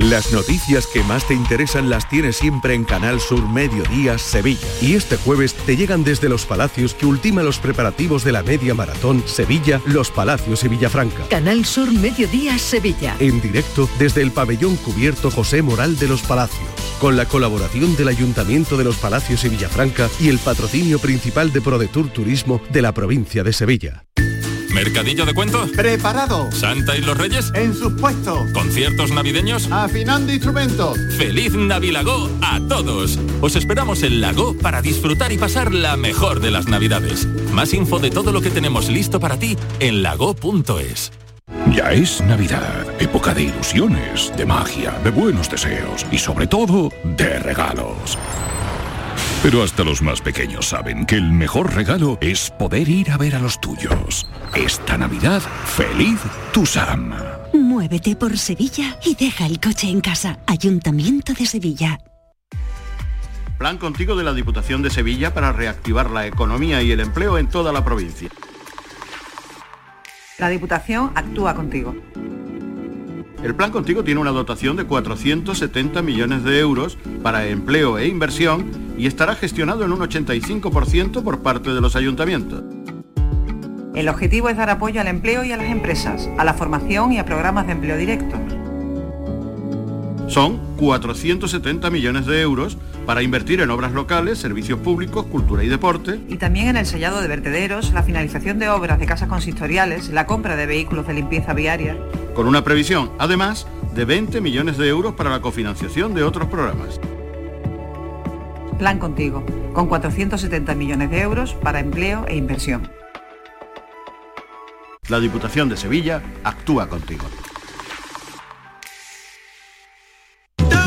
Las noticias que más te interesan las tienes siempre en Canal Sur Mediodía Sevilla. Y este jueves te llegan desde Los Palacios que ultima los preparativos de la media maratón Sevilla, Los Palacios y Villafranca. Canal Sur Mediodía Sevilla. En directo desde el pabellón cubierto José Moral de Los Palacios. Con la colaboración del Ayuntamiento de Los Palacios y Villafranca y el patrocinio principal de ProDetour Turismo de la provincia de Sevilla. ¿Mercadillo de cuentos? Preparado. ¿Santa y los Reyes? En sus puestos. ¿Conciertos navideños? Afinando instrumentos. ¡Feliz Navilago a todos! Os esperamos en Lago para disfrutar y pasar la mejor de las Navidades. Más info de todo lo que tenemos listo para ti en lago.es. Ya es Navidad, época de ilusiones, de magia, de buenos deseos y sobre todo de regalos. Pero hasta los más pequeños saben que el mejor regalo es poder ir a ver a los tuyos. Esta Navidad, feliz Tusam. Muévete por Sevilla y deja el coche en casa. Ayuntamiento de Sevilla. Plan Contigo de la Diputación de Sevilla para reactivar la economía y el empleo en toda la provincia. La Diputación actúa contigo. El plan contigo tiene una dotación de 470 millones de euros para empleo e inversión y estará gestionado en un 85% por parte de los ayuntamientos. El objetivo es dar apoyo al empleo y a las empresas, a la formación y a programas de empleo directo. Son 470 millones de euros para invertir en obras locales, servicios públicos, cultura y deporte. Y también en el sellado de vertederos, la finalización de obras de casas consistoriales, la compra de vehículos de limpieza viaria. Con una previsión, además, de 20 millones de euros para la cofinanciación de otros programas. Plan contigo, con 470 millones de euros para empleo e inversión. La Diputación de Sevilla actúa contigo.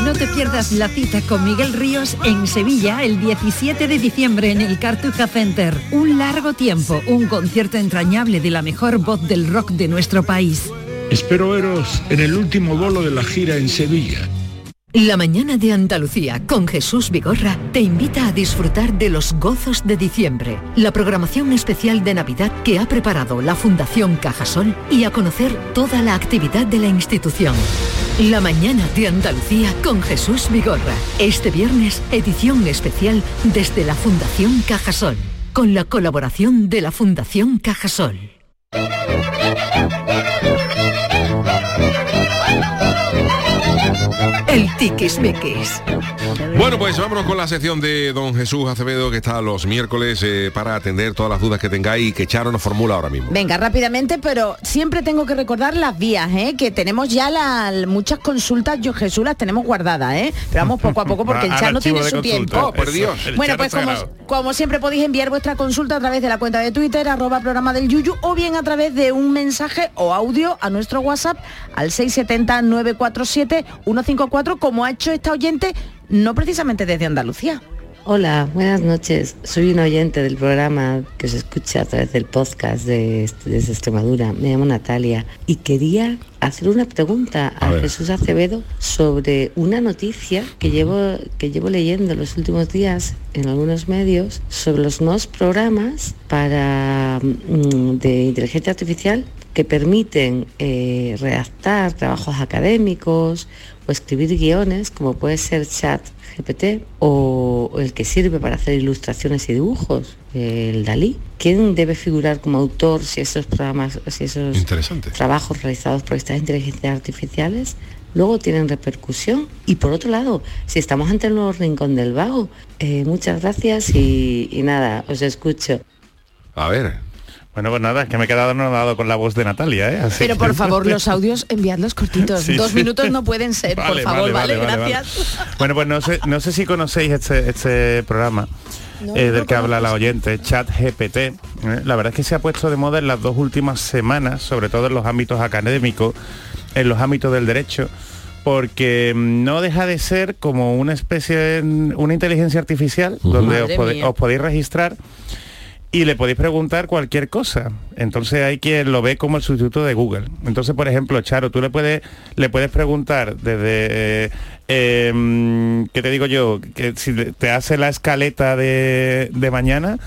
No te pierdas la cita con Miguel Ríos en Sevilla el 17 de diciembre en el Cartuja Center. Un largo tiempo, un concierto entrañable de la mejor voz del rock de nuestro país. Espero veros en el último bolo de la gira en Sevilla. La mañana de Andalucía con Jesús Vigorra te invita a disfrutar de los gozos de diciembre, la programación especial de Navidad que ha preparado la Fundación Cajasol y a conocer toda la actividad de la institución. La mañana de Andalucía con Jesús Vigorra. Este viernes, edición especial desde la Fundación Cajasol, con la colaboración de la Fundación Cajasol. El tiquismiquis. Bueno, pues vámonos con la sección de don Jesús Acevedo, que está los miércoles eh, para atender todas las dudas que tengáis y que Charo nos formula ahora mismo. Venga, rápidamente, pero siempre tengo que recordar las vías, ¿eh? que tenemos ya la- muchas consultas, yo Jesús las tenemos guardadas, ¿eh? pero vamos poco a poco porque <laughs> el chat no tiene su consulta. tiempo. Oh, por Dios. El Bueno, pues como, como siempre podéis enviar vuestra consulta a través de la cuenta de Twitter, arroba programa del Yuyu, o bien a través de un mensaje o audio a nuestro WhatsApp al 670-947-154, como ha hecho esta oyente, no precisamente desde Andalucía. Hola, buenas noches. Soy un oyente del programa que se escucha a través del podcast de, desde Extremadura. Me llamo Natalia y quería hacer una pregunta a. Jesús Acevedo sobre una noticia que llevo, que llevo leyendo los últimos días en algunos medios sobre los nuevos programas para, mm, de inteligencia artificial que permiten eh, redactar trabajos académicos o escribir guiones, como puede ser chat GPT o el que sirve para hacer ilustraciones y dibujos, el Dalí. ¿Quién debe figurar como autor si esos programas, si esos trabajos realizados por estas inteligencias artificiales luego tienen repercusión? Y por otro lado, si estamos ante el nuevo rincón del vago, eh, muchas gracias y, y nada, os escucho. A ver. Bueno, pues nada, es que me he quedado anonadado con la voz de Natalia, ¿eh? Así Pero que- por favor, los <laughs> audios enviadlos cortitos. Sí, Dos sí. minutos no pueden ser, por favor, vale, vale, vale, vale, gracias. <laughs> Bueno, pues no sé, no sé si conocéis este, este programa No, eh, del que habla la oyente, Chat GPT. ¿eh? La verdad es que se ha puesto de moda en las dos últimas semanas, sobre todo en los ámbitos académicos, en los ámbitos del derecho, porque mm, no deja de ser como una especie, de- una inteligencia artificial, donde mía. os podéis registrar y le podéis preguntar cualquier cosa. Entonces hay quien lo ve como el sustituto de Google. Entonces, por ejemplo, Charo, tú le puedes, le puedes preguntar desde, eh, em, ¿qué te digo yo? Que si te hace la escaleta de, de mañana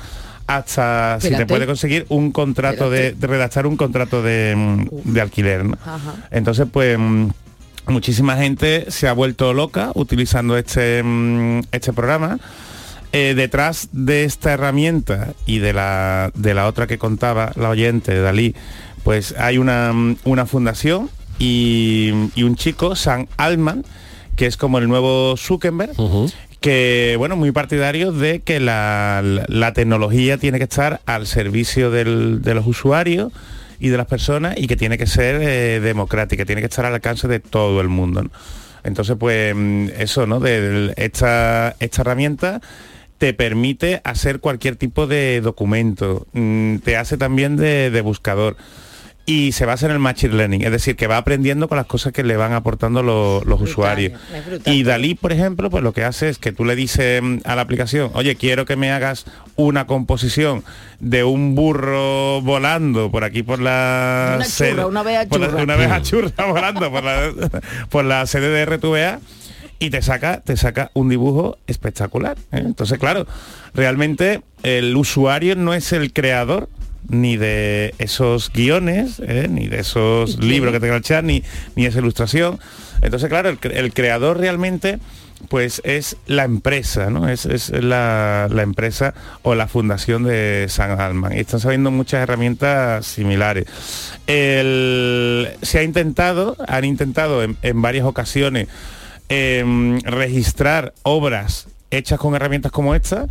hasta si te puede conseguir un contrato de, de redactar un contrato de, mm, de alquiler. ¿no? Entonces, pues mm, muchísima gente se ha vuelto loca utilizando este, este programa. Eh, detrás de esta herramienta y de la, de la otra que contaba la oyente de Dalí, pues hay una, una fundación y, y un chico, Sam Altman, que es como el nuevo Zuckerberg, que, bueno, muy partidario de que la, la- la tecnología tiene que estar al servicio del- de los usuarios y de las personas y que tiene que ser eh, democrática, tiene que estar al alcance de todo el mundo. ¿no? Entonces, pues mm, eso, ¿no? De esta, esta herramienta te permite hacer cualquier tipo de documento, mm, te hace también de, de buscador y se basa en el machine learning, es decir, que va aprendiendo con las cosas que le van aportando lo- los usuarios. Y Dalí, por ejemplo, pues lo que hace es que tú le dices mm, a la aplicación, oye, quiero que me hagas una composición de un burro volando por aquí por la Una sede- churra, una abeja por la- churra. una abeja churra <laughs> volando por la, por la sede de RTVA y te saca, te saca un dibujo espectacular. ¿eh? Entonces, claro, realmente el usuario no es el creador ni de esos guiones, ¿eh? ni de esos libros que tenga el chat, ni, ni esa ilustración. Entonces, claro, el, cre- el creador realmente pues es la empresa, ¿no? Es, es la, la empresa o la fundación de San Alman. Y están saliendo muchas herramientas similares. El- se ha intentado, han intentado en, en varias ocasiones em, registrar obras hechas con herramientas como esta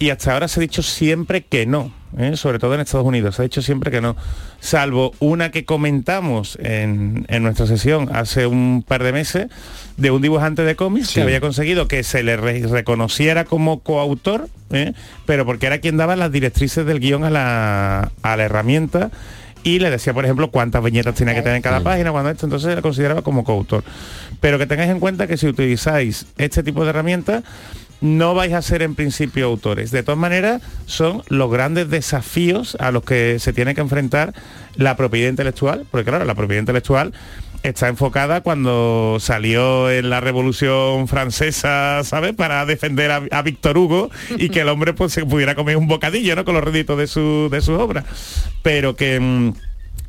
y hasta ahora se ha dicho siempre que no, ¿eh? sobre todo en Estados Unidos, se ha dicho siempre que no, salvo una que comentamos en, en nuestra sesión hace un par de meses de un dibujante de cómics que había conseguido que se le re- reconociera como coautor, ¿eh? pero porque era quien daba las directrices del guion a la, a la herramienta y le decía, por ejemplo, cuántas viñetas tenía que tener en cada página, cuando esto, entonces la consideraba como coautor. Pero que tengáis en cuenta que si utilizáis este tipo de herramientas, no vais a ser en principio autores. De todas maneras, son los grandes desafíos a los que se tiene que enfrentar la propiedad intelectual, porque claro, la propiedad intelectual está enfocada cuando salió en la Revolución Francesa, ¿sabes? Para defender a, a Víctor Hugo y que el hombre pues se pudiera comer un bocadillo, ¿no? Con los réditos de su de sus obras. Pero que mm,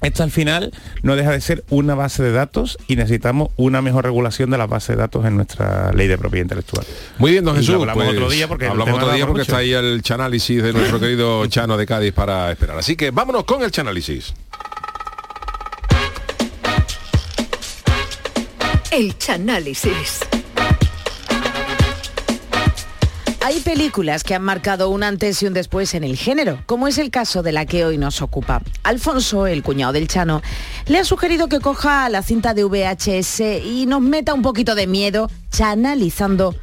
esto al final no deja de ser una base de datos y necesitamos una mejor regulación de la base de datos en nuestra ley de propiedad intelectual. Muy bien, don lo Jesús. hablamos pues, otro día porque el hablamos tema otro día porque mucho. está ahí el chanálisis de nuestro querido <laughs> Chano de Cádiz para esperar. Así que vámonos con el chanálisis. El Chanálisis. Hay películas que han marcado un antes y un después en el género, como es el caso de la que hoy nos ocupa. Alfonso, el cuñado del Chano, le ha sugerido que coja la cinta de VHS y nos meta un poquito de miedo chanalizando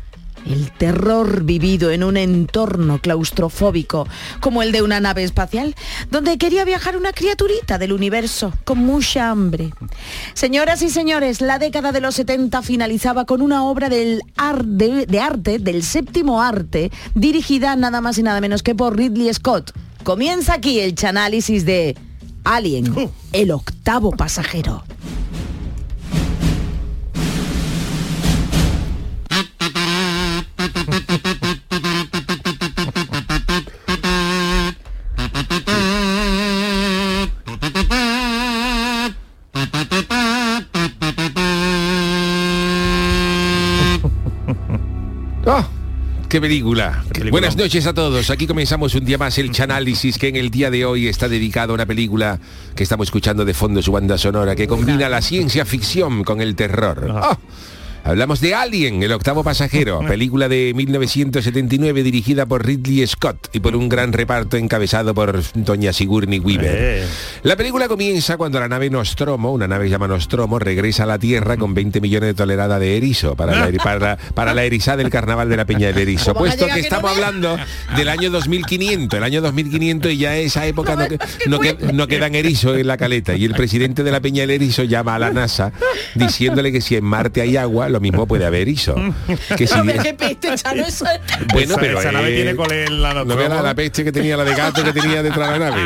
el terror vivido en un entorno claustrofóbico como el de una nave espacial, donde quería viajar una criaturita del universo con mucha hambre. Señoras y señores, la década de los 70 finalizaba con una obra del ar- de, de arte, del séptimo arte, dirigida nada más y nada menos que por Ridley Scott. Comienza aquí el chanálisis de Alien, el octavo pasajero. ¡Qué película! Buenas noches a todos. Aquí comenzamos un día más el Chanálisis que en el día de hoy está dedicado a una película que estamos escuchando de fondo su banda sonora que combina la ciencia ficción con el terror. Hablamos de Alien, el octavo pasajero, <laughs> película de 1979 dirigida por Ridley Scott y por un gran reparto encabezado por doña Sigourney Weaver. La película comienza cuando la nave Nostromo, una nave llamada Nostromo, regresa a la Tierra con 20 millones de toneladas de erizo para la, para, para la erizada del carnaval de la Peña del Erizo. ¿Cómo van a Puesto que estamos hablando del año 2500, el año 2500 y ya esa época no quedan erizos en la caleta. Y el presidente de la Peña del Erizo llama a la NASA diciéndole que si en Marte hay agua, lo mismo puede haber erizo. <laughs> Que si- Hombre, qué peste, Chano, eso es- <laughs> bueno, Esa- pero esa nave eh, tiene cole en la no vea la, la peste que tenía la de gato que tenía detrás de la nave.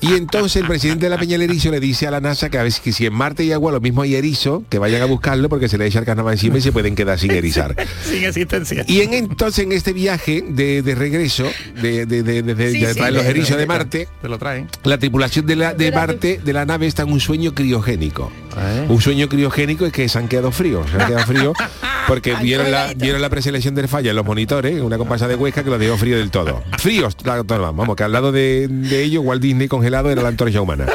Y entonces el presidente de la Peña del Erizo le dice a la NASA que a si- que si en Marte hay agua, lo mismo hay erizo, que vayan a buscarlo porque se le echa el carnaval encima y se pueden quedar sin erizar. <laughs> Sin existencia. Y en entonces en este viaje de, de regreso, de, de, de- de- de- Sí, de sí, traer los erizos de- Marte, Te lo traen. la tripulación de, la, de Marte, de la nave, está en un sueño criogénico. Un sueño criogénico es que se han quedado fríos, se han quedado fríos <laughs> porque vieron la, vieron la preselección del falla en los monitores, una comparsa de Huesca que los dejó frío del todo. Fríos, vamos, que al lado de, de ellos Walt Disney congelado era la antorcha humana.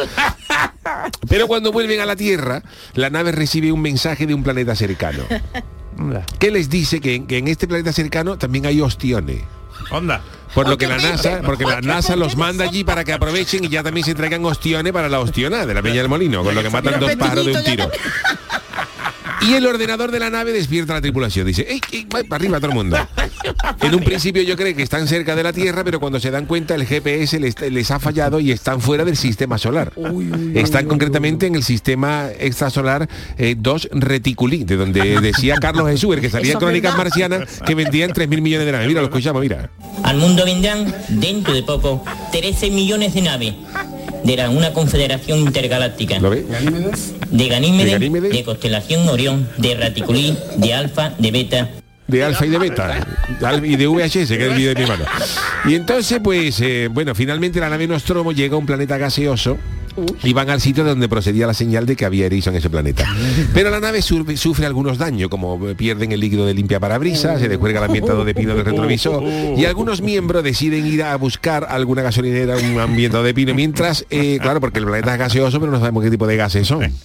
Pero cuando vuelven a la Tierra, la nave recibe un mensaje de un planeta cercano. que les dice que, en- que en este planeta cercano también hay ostiones. Onda. Por lo que la NASA, porque la NASA los manda allí para que aprovechen y ya también se traigan ostiones para la ostiona de la Peña del Molino, con lo que matan dos pájaros de un tiro. Y el ordenador de la nave despierta a la tripulación. Dice, ¡Ey, ey, va para arriba todo el mundo! <laughs> En un principio yo creo que están cerca de la Tierra, pero cuando se dan cuenta el GPS les, les ha fallado y están fuera del sistema solar. Están concretamente en el sistema extrasolar eh, 2 Reticuli, de donde decía Carlos Jesús, el que <laughs> salía en Crónicas. Marcianas, que vendían 3.000 millones de naves. Mira, lo escuchamos, mira. Al mundo vendrán, dentro de poco, 13 millones de naves de la, una confederación intergaláctica. ¿Lo ve? De Ganímedes, ¿De de, Ganímedes? constelación Orión, de Raticulí, de Alfa, de Beta. de alfa y de beta y de VHS que es el vídeo de mi hermano y entonces pues eh, bueno finalmente la nave Nostromo llega a un planeta gaseoso y van al sitio donde procedía la señal de que había erizo en ese planeta. <laughs> Pero la nave sur- sufre algunos daños, como pierden el líquido de limpia parabrisas, se descuelga el ambientador de pino del retrovisor y algunos miembros deciden ir a buscar alguna gasolinera, un ambientador de pino, mientras, eh, claro, porque el planeta es gaseoso, pero no sabemos qué tipo de gases son. <laughs>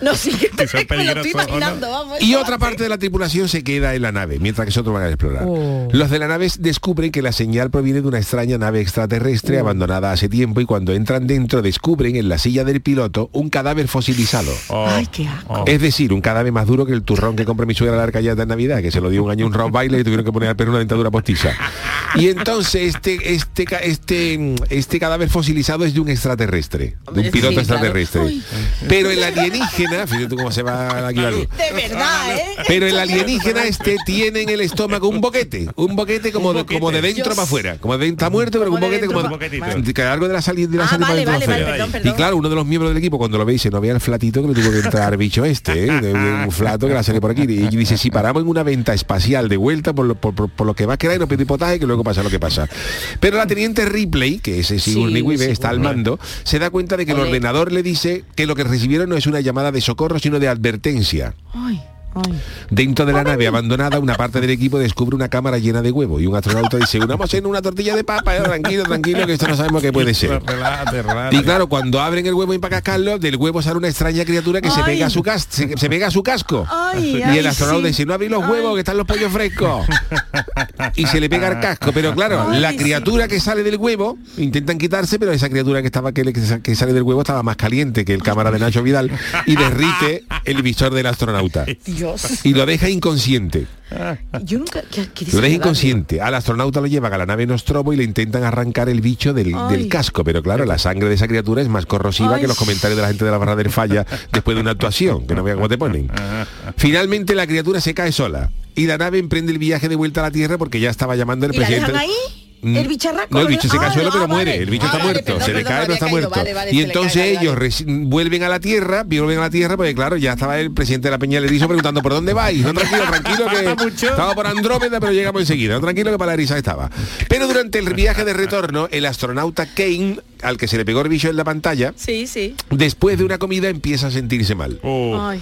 No, sí, que me lo estoy imaginando, vamos. Y otra parte de la tripulación se queda en la nave, mientras que otros van a explorar. Los de la nave descubren que la señal proviene de una extraña nave extraterrestre abandonada hace tiempo y cuando entran dentro descubren en la silla del piloto un cadáver fosilizado. Ay, qué asco. Es decir, un cadáver más duro que el turrón que compró mi suegra a la arcallata en Navidad, que se lo dio un año un rock baile y tuvieron que poner al perro una dentadura postiza. Y entonces este, este, este, este cadáver fosilizado es de un extraterrestre, de un piloto extraterrestre. Pero el alienígena, fíjate tú cómo se va aquí la luz. De verdad, ¿eh? Pero el alienígena este tiene en el estómago un boquete, un boquete como, de, como de dentro para afuera, como de está muerto, pero un boquete como de, que algo de la salida de la Ah, salida vale, vale, afuera. vale, perdón, Y claro, uno de los miembros del equipo cuando lo ve dice, no vea el flatito que le tuvo que entrar bicho este, ¿eh? de, un flato que la sale por aquí. Y dice, si paramos en una venta espacial de vuelta por lo, por, por- por lo que va a quedar y nos pide potaje que luego pasa lo que pasa. Pero la teniente Ripley, que es Sigourney Sí, Weaver, está al mando, se da cuenta de que el ordenador le dice que lo que recibieron no es una llamada de socorro, sino de advertencia. Ay, ay. Dentro de la nave abandonada, una parte del equipo descubre una cámara llena de huevo y un astronauta dice, unamos en una tortilla de papa, eh, tranquilo, tranquilo, que esto no sabemos qué puede ser. Y claro, cuando abren el huevo y para cascarlo, del huevo sale una extraña criatura que se pega a su cas se, se pega a su casco. Ay, y el astronauta sí. dice, no abrí los huevos, que están los pollos frescos. y se le pega al casco. Pero claro, la sí. criatura que sale del huevo, intentan quitarse, pero esa criatura que estaba que, le- que sale del huevo estaba más caliente que el cámara de Nacho Vidal y derrite el visor del astronauta. Dios. Y lo deja inconsciente. Yo nunca... qué- qué Lo deja inconsciente. Al astronauta lo llevan a la nave Nostromo y le intentan arrancar el bicho del, casco. Pero claro, la sangre de esa criatura es más corrosiva Ay. que los comentarios de la gente de la barra del falla después de una actuación, que no vean cómo te ponen. Finalmente la criatura se cae sola y la nave emprende el viaje de vuelta a la Tierra porque ya estaba llamando el ¿Y la presidente. dejan ahí? Mm. ¿El bicharraco? No, el bicho se Ah, solo ah, pero vale. muere. El bicho Ah, está vale, muerto. perdón, se le cae pero está caído. muerto. Vale, vale, y entonces cae, vale, ellos vuelven a la Tierra, vuelven a la Tierra, porque claro, ya estaba el presidente de la Peña Erizo preguntando por dónde vais. No, tranquilo, tranquilo, <laughs> que estaba por Andrómeda, pero llegamos enseguida. No, tranquilo que para la Eriza estaba. Pero durante el viaje de retorno, el astronauta Kane, al que se le pegó el bicho en la pantalla, Sí, sí. después de una comida empieza a sentirse mal. Ay.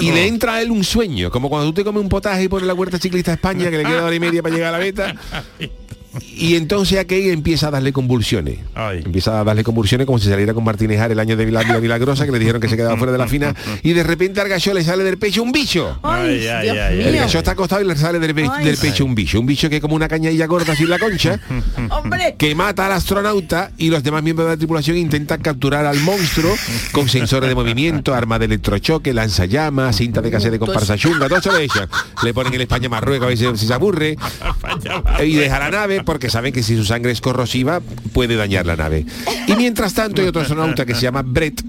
Y le entra a él un sueño, como cuando tú te comes un potaje y pones la huerta ciclista a España, que le queda hora y media para llegar a la meta. <laughs> Y entonces a Kane empieza a darle convulsiones. Empieza a darle convulsiones como si saliera con Martínez Ar el año de la Vila Milagrosa, que le dijeron que se quedaba fuera de la fina. Y de repente al gallo le sale del pecho un bicho. Ay, ay, Dios ay, el gallo está acostado y le sale del, pe- Ay. del pecho un bicho. Un bicho que es como una cañadilla gorda en la concha. <laughs> Hombre. que mata al astronauta y los demás miembros de la tripulación intentan capturar al monstruo con sensores de movimiento, arma de electrochoque, lanzallamas, cinta de cassette de comparsa chunga, todo eso le echan. Le ponen el España Marruecos a ver si, si se aburre <laughs> y deja la nave porque saben que si su sangre es corrosiva puede dañar la nave. Y mientras tanto hay otro astronauta que se llama Brett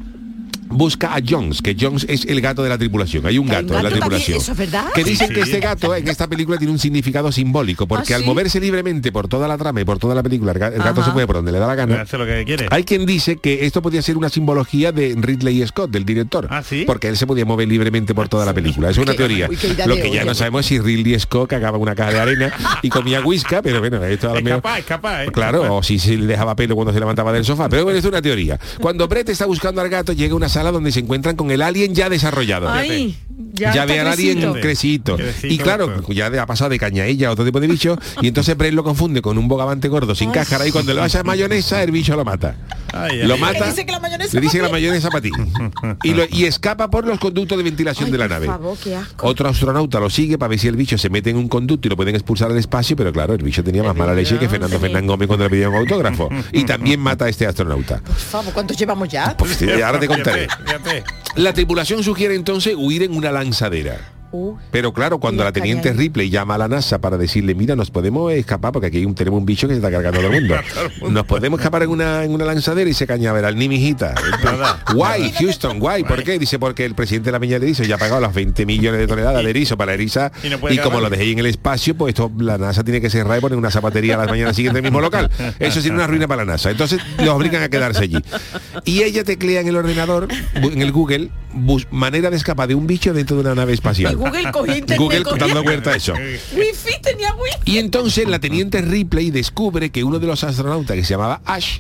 busca a Jones, que Jones es el gato de la tripulación. Hay un ¿Hay un gato en la tripulación. ¿Eso es verdad? Que dicen Sí. que este gato en esta película tiene un significado simbólico, porque ¿Ah, al moverse libremente por toda la trama y por toda la película, el ga- el gato Ajá. se mueve por donde le da la gana. Hace lo que quiere. Hay quien dice que esto podía ser una simbología de Ridley Scott, del director. Porque él se podía mover libremente por toda la película. Es una teoría. uy, Lo de que ya no sabemos es si Ridley Scott cagaba una caja de arena y comía whisky, pero bueno, esto a lo Es mejor- capaz, ¿eh? Claro, o si se le dejaba pelo cuando se levantaba del sofá. Pero bueno, es una teoría. Cuando Brett está buscando al gato, llega a una sala donde se encuentran con el alien ya desarrollado. Ay, ya, ve al alien crecito. Y claro, ya ha pasado de cañailla a otro tipo de bicho. Y entonces Brett lo confunde con un bogavante gordo sin cáscara. Y cuando le vaya mayonesa, el bicho lo mata. Ay, lo mata. Le dice que la mayonesa Le la para ti. <laughs> y, lo- y escapa por los conductos de ventilación de la nave. Por favor, qué asco. Otro astronauta lo sigue para ver si el bicho se mete en un conducto y lo pueden expulsar al espacio, pero claro, el bicho tenía más mala leche que Fernando Fernán Gómez cuando le pedían un autógrafo. Y también mata a este astronauta. Por favor, ¿cuántos llevamos ya? Pues, sí, ahora te contaré. La tripulación sugiere entonces huir en una lanzadera. Uh, Pero claro, cuando la teniente Ripley llama a la NASA para decirle, mira, nos podemos escapar porque aquí tenemos un bicho que se está cargando <laughs> todo el mundo. Nos podemos escapar en una, en una lanzadera y se cañaveral, ni mijita. <laughs> Guay, Houston, guay. ¿Por qué? Dice, porque el presidente de la Peña de erizo ya ha pagado las 20 millones de toneladas de erizo para la eriza Y y, no como lo dejé en el espacio, pues esto la NASA tiene que cerrar y poner una zapatería a las mañanas siguientes en el mismo local. Eso sería una ruina para la NASA. Entonces los obligan a quedarse allí. Y ella teclea en el ordenador, en el Google, manera de escapar de un bicho dentro de una nave espacial. Google cogía internet, Google cogía- dando cuenta eso. <laughs> Wifi tenía wifi. Y entonces la teniente Ripley descubre que uno de los astronautas que se llamaba Ash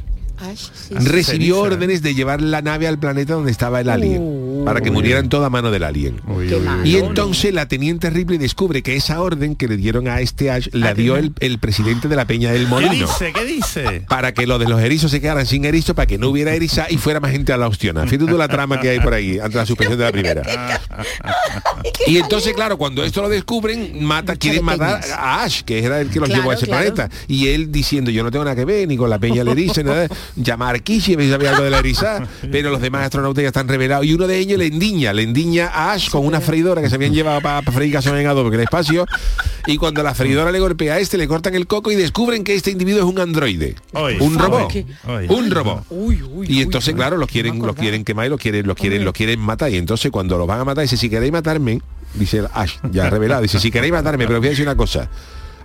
Sí, recibió Ceniza. órdenes de llevar la nave al planeta donde estaba el alien para que murieran toda mano del alien. Y entonces la teniente Ripley descubre que esa orden que le dieron a este Ash la dio el, el presidente de la Peña del ¿Qué Molino. dice? ¿Qué dice? Para que lo de los erizos se quedaran sin erizo, para que no hubiera eriza y fuera más gente a la opción. Fíjate tú la trama que hay por ahí ante la suspensión de la primera. Y entonces, claro, cuando esto lo descubren, mata, quieren matar a Ash, que era el que los Claro, llevó a ese claro. planeta. Y él diciendo, yo no tengo nada que ver, ni con la peña del erizo, ni nada. Llama a ver si sabía algo de la eriza, <laughs> pero los demás astronautas ya están revelados. Y uno de ellos le endiña, le endiña a Ash con una freidora que se habían llevado para freír gasolina en adobe en el espacio. Y cuando la freidora le golpea a este, le cortan el coco y descubren que este individuo es un androide. Oy. un robot. Oy. Oy. Un robot. Uy, uy, Y entonces, claro, los quieren, los quieren quemar y los quieren, los quieren, los quieren matar. Y entonces cuando los van a matar, dice, si queréis matarme, dice Ash, ya revelado, dice, si queréis matarme, pero os voy a decir una cosa.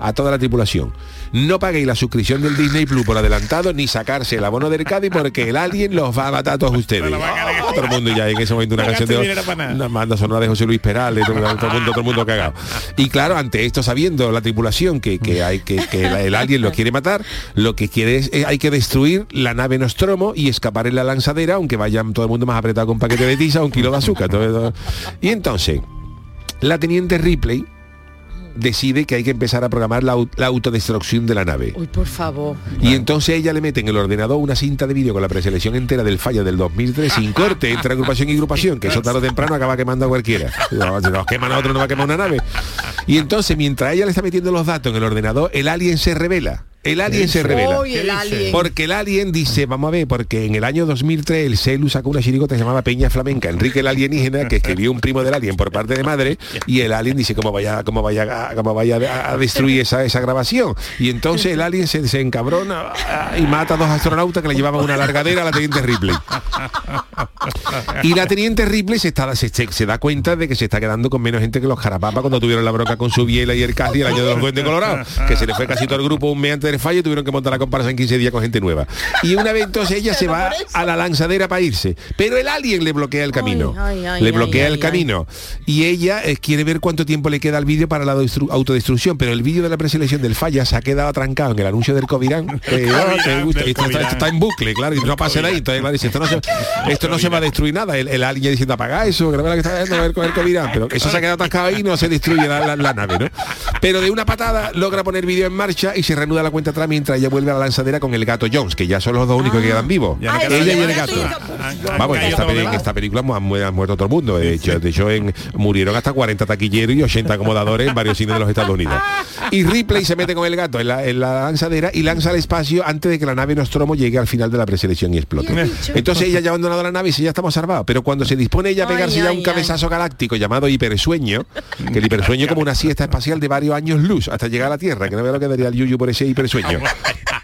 A toda la tripulación. No paguéis la suscripción del Disney Plus por adelantado ni sacarse el abono del Cádiz porque el alien los va a matar a todos ustedes. Ah, todo el mundo ya en ese momento una canción de una banda sonora de José Luis Perales, todo, todo el mundo, todo el mundo cagado. Y claro, ante esto, sabiendo la tripulación que, que hay que, que el alien lo quiere matar, lo que quiere es eh, hay que destruir la nave Nostromo y escapar en la lanzadera, aunque vayan todo el mundo más apretado con un paquete de tiza un kilo de azúcar. todo- todo. Y entonces, la teniente Ripley decide que hay que empezar a programar la, au- la autodestrucción de la nave. Uy, por favor. Y entonces ella le mete en el ordenador una cinta de vídeo con la preselección entera del falla del 2003 sin corte entre agrupación y agrupación, que eso tarde o temprano acaba quemando a cualquiera. No, Si nos queman a otro no va a quemar una nave. Y entonces mientras ella le está metiendo los datos en el ordenador, el alien se revela. El alien se revela. Uy, el alien. Porque el alien dice, vamos a ver, porque en el año 2003 el CELU sacó una chirigota que se llamaba Peña Flamenca, Enrique el alienígena, que escribió un primo del alien por parte de madre, y el alien dice cómo vaya, cómo vaya, a- cómo vaya a, destruir esa, esa grabación. Y entonces el alien se, se encabrona ah, y mata a dos astronautas que le llevaban una largadera a la teniente Ripley. Y la teniente Ripley se, está, se, se- se da cuenta de que se está quedando con menos gente que los jarapapas cuando tuvieron la bronca con su biela y el Casi el año de los Duendes Colorados, que se le fue casi todo el grupo un mes antes del fallo y tuvieron que montar la comparsa en 15 días con gente nueva. Y una vez entonces ella se va a la lanzadera para irse, pero el alien le bloquea el camino. ay, ay, le bloquea ay, el ay. camino. Y ella eh, quiere ver cuánto tiempo le queda al vídeo para la destru- autodestrucción, pero el vídeo de la preselección del falla se ha quedado atrancado en el anuncio del Covirán. <laughs> que, te gusta, esto, está, esto está en bucle, claro, y no pasa de ahí. Entonces, claro, dice, esto no se, <laughs> esto no se va a destruir nada. El, el alien diciendo apaga eso, que no ve lo que está haciendo, a ver con el Covirán. Pero eso se ha quedado atascado ahí y no se destruye la, la- la nave, ¿no? Pero de una patada logra poner vídeo en marcha y se reanuda la cuenta atrás mientras ella vuelve a la lanzadera con el gato Jones, que ya son los dos únicos que quedan vivos. Ya no queda ella y el gato. Vamos, en esta, peli- en esta película han, mu- han muerto todo el mundo. De hecho, de hecho en, murieron hasta 40 taquilleros y 80 acomodadores en varios cines de los Estados Unidos. Y Ripley se mete con el gato en la, en la lanzadera y lanza al espacio antes de que la nave Nostromo llegue al final de la preselección y explote. Entonces ella ya ha abandonado la nave y dice, ya estamos salvados. Pero cuando se dispone ella a Ay, pegarse ya ay, un cabezazo galáctico llamado hipersueño, que el hipersueño como una siesta espacial de varios años luz hasta llegar a la Tierra, que no veo lo que daría el Yuyu por ese hipersueño. <laughs>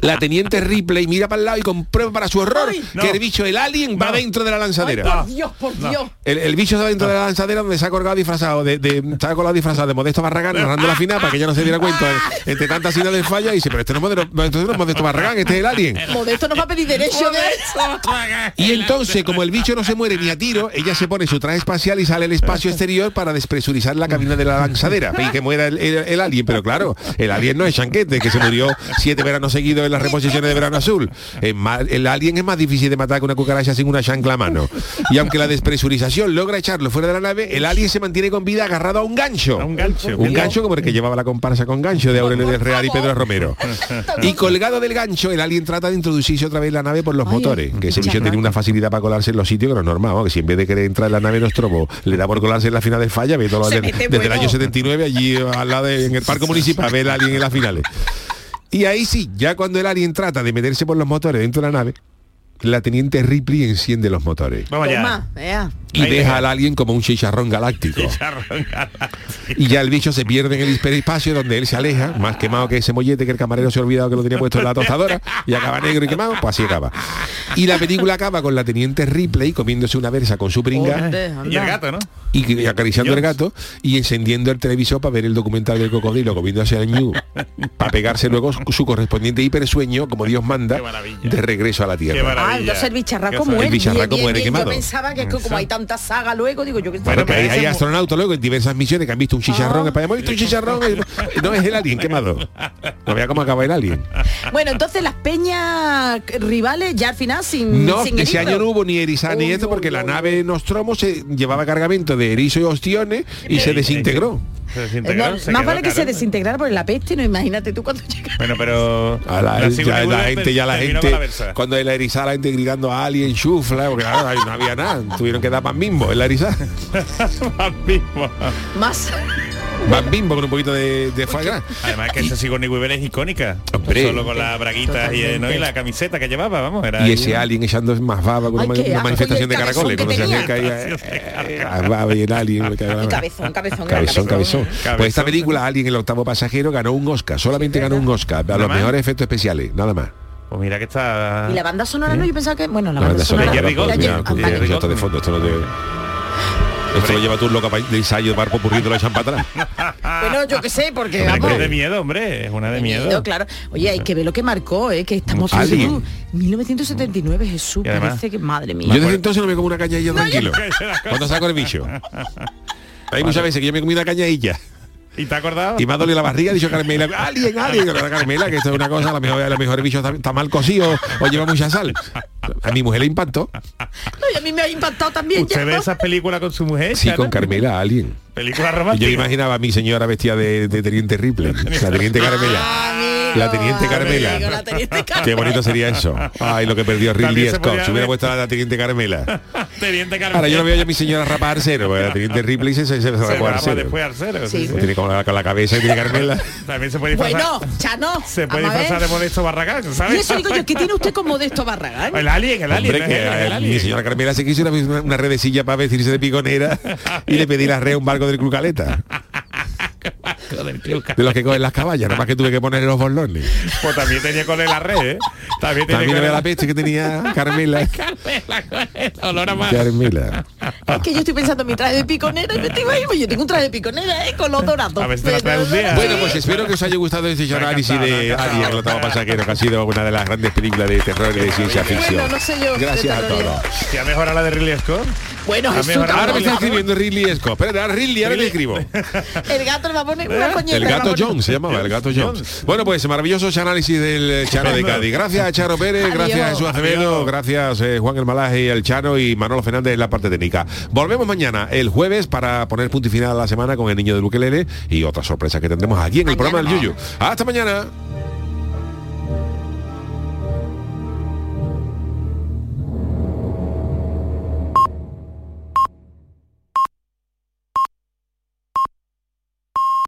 La teniente Ripley mira para el lado y comprueba para su horror que el bicho, el alien, va dentro de la lanzadera. Por Dios, por Dios. El, el bicho está dentro de la lanzadera donde se ha colgado disfrazado de, de se ha colgado disfrazado de Modesto Barragán narrando la final para que ella no se diera cuenta de- entre tantas siglas del falla y dice, pero este no es Modesto, entonces no es Modesto Barragán, este es el alien. Modesto nos va a pedir derecho de Y entonces, como el bicho no se muere ni a tiro, ella se pone su traje espacial y sale al espacio exterior para despresurizar la cabina de la lanzadera y que muera el, el- el alien. Pero claro, el alien no es Chanquete, que se murió siete veranos seguidos en las reposiciones de verano azul. Es más- el alien es más difícil de matar que una cucaracha sin una chancla a mano. Y aunque la despresurización logra echarlo fuera de la nave, el alien se mantiene con vida agarrado a un gancho. Un gancho. Un gancho como el que llevaba la comparsa con gancho de Aurelio del Real y Pedro Romero. Y colgado del gancho, el alien trata de introducirse otra vez en la nave por los motores. Que ese bicho tiene una facilidad para colarse en los sitios que no es normal, ¿no? que si en vez de querer entrar en la nave Nostromo le da por colarse en la final del falla, ve todo de- mete desde el año 79 allí al lado de- en el parque municipal, ve el alien en las finales. Y ahí sí, ya cuando el alien trata de meterse por los motores dentro de la nave, la teniente Ripley enciende los motores. Vamos ya. Toma, vea. Y deja al alien como un chicharrón galáctico. Y ya el bicho se pierde en el hiperespacio donde él se aleja, más quemado que ese mollete que el camarero se ha olvidado que lo tenía puesto en la tostadora y acaba negro y quemado, pues así acaba. Y la película acaba con la teniente Ripley comiéndose una versa con su pringa. Y el gato, ¿no? y acariciando el gato y encendiendo el televisor para ver el documental del cocodrilo comiéndose al ñu para pegarse luego su- su correspondiente hipersueño como Dios manda de regreso a la tierra. Ah, entonces el bicharraco El muere. bicharraco Bien, muere bien, bien. quemado. Yo pensaba que es que como hay tanta saga luego, digo yo que Bueno, que hay, hay astronautas luego en diversas misiones que han visto un chicharrón, Ah. hemos visto un chicharrón, y no es el alien quemado. No vea cómo acaba el alien. Bueno, entonces las peñas rivales ya al final sin No, sin ese año no hubo ni erizar ni esto porque la nave Nostromo se llevaba cargamento de erizo y ostiones y se desintegró. Se Eh, no, se más vale que se desintegrara por la peste, no imagínate tú cuando llega. Bueno, pero A la, la ya la gente, ya la gente, cuando la erizada la gente gritando a alien, chufla, porque claro, ahí no había nada, tuvieron que dar pan en la erizada. Más. Pan bimbo con un poquito de, de. Además que esa Sigourney Weaver es icónica. Hombre. Solo con las braguitas y, eh, ¿no? y la camiseta que llevaba, vamos. Era Y ese alien echando más baba con Ay, una, qué una manifestación de caracoles. Cuando se acerca eh, baba y el alien. cabezón, cabezón, Cabezón, cabezón. Cabezón. Pues esta película, Alien, el octavo pasajero, ganó un Oscar. Solamente ganó un Oscar. A ¿Nada los mejores efectos especiales, nada más. Pues mira que está... Y la banda sonora no, yo pensaba que. Bueno, la La banda banda sonora. sonora, Jerry pues, mira, esto de fondo, esto no te... Esto lo lleva tú loca de ensayo de barpo purriendo lo echan para atrás. <laughs> Bueno, yo qué sé, porque Hombre, vamos. es de miedo, hombre. Es una de miedo. Miedo, claro. Oye, hay que ver lo que marcó, ¿eh? que estamos Alien. viendo 1979, Jesús, Y además- parece que madre mía. Yo desde entonces no me como una caña y yo tranquilo. <laughs> Cuando saco el bicho. <laughs> Hay muchas veces que yo me comí una cañadilla ¿Y te acordado? y me ha dolido la barriga, ha dicho Carmela, alien, Digo, Carmela, que esto es una cosa, a lo mejor, a lo mejor el bicho está, está mal cocido o lleva mucha sal. A mi mujer le impactó. No, y a mí me ha impactado también. ¿Usted ya. ve esas películas con su mujer? Sí, con Carmela, alguien. Película Y romántica. Yo imaginaba a mi señora vestida de, de teniente Ripley. <laughs> La teniente Carmela. La teniente Carmela. la teniente Qué bonito sería eso. Ay, lo que perdió Ridley Scott. Si hubiera puesto a la teniente Carmela. <laughs> Teniente Carmela. Ahora yo no veo yo a mi señora rapar al cero, la teniente Ripley se, se, se, se Se rapó al graba cero. después al cero. Sí. Tiene con la, con la cabeza que tiene Carmela. <laughs> También se puede disfrazar. Bueno, Chano. se puede disfrazar de Modesto Barragán, Y ¿sabes? eso digo yo, ¿qué tiene usted con Modesto Barragán? El alien, el alien. Alien. mi señora Carmela se quiso una, una, redecilla para vestirse de piconera <laughs> y le pedí la red a un barco del Club Caleta. De los que cogen las caballas, nada más que tuve que ponerle los borlones. Pues también tenía con él la red, ¿eh? También tenía También con él la peste que tenía Carmela. <laughs> Carmela, con el olor a mar. Carmela. Es que yo estoy pensando en mi traje de piconera y me estoy imaginando, yo tengo un traje de piconera, ¿eh? Con los dorados. A ver si te la trae un día. Bueno, pues espero que os haya gustado este análisis ha de. Alien, el octavo pasajero, que ha sido una de las grandes películas de terror y de ciencia ficción. Bueno, no sé yo. de Gracias a todos. ¿Ya mejora la de Ridley Scott? Bueno, Jesús. Ahora me está escribiendo Ridley Scott. Espera, ahora Ridley, ahora le escribo. <laughs> el gato le va a poner una coñeta. El gato Jones se llamaba, el gato Jones. Bueno, pues maravilloso análisis del eh, Chano de Cádiz. Gracias a Charo Pérez, Adiós. gracias a Jesús Acevedo, gracias eh, Juan El Malaje y el Chano y Manolo Fernández en la parte técnica. Volvemos mañana, el jueves, para poner punto y final a la semana con el niño de Luquelele y otras sorpresas que tendremos aquí en el Mañana. programa del Yuyu. Hasta mañana.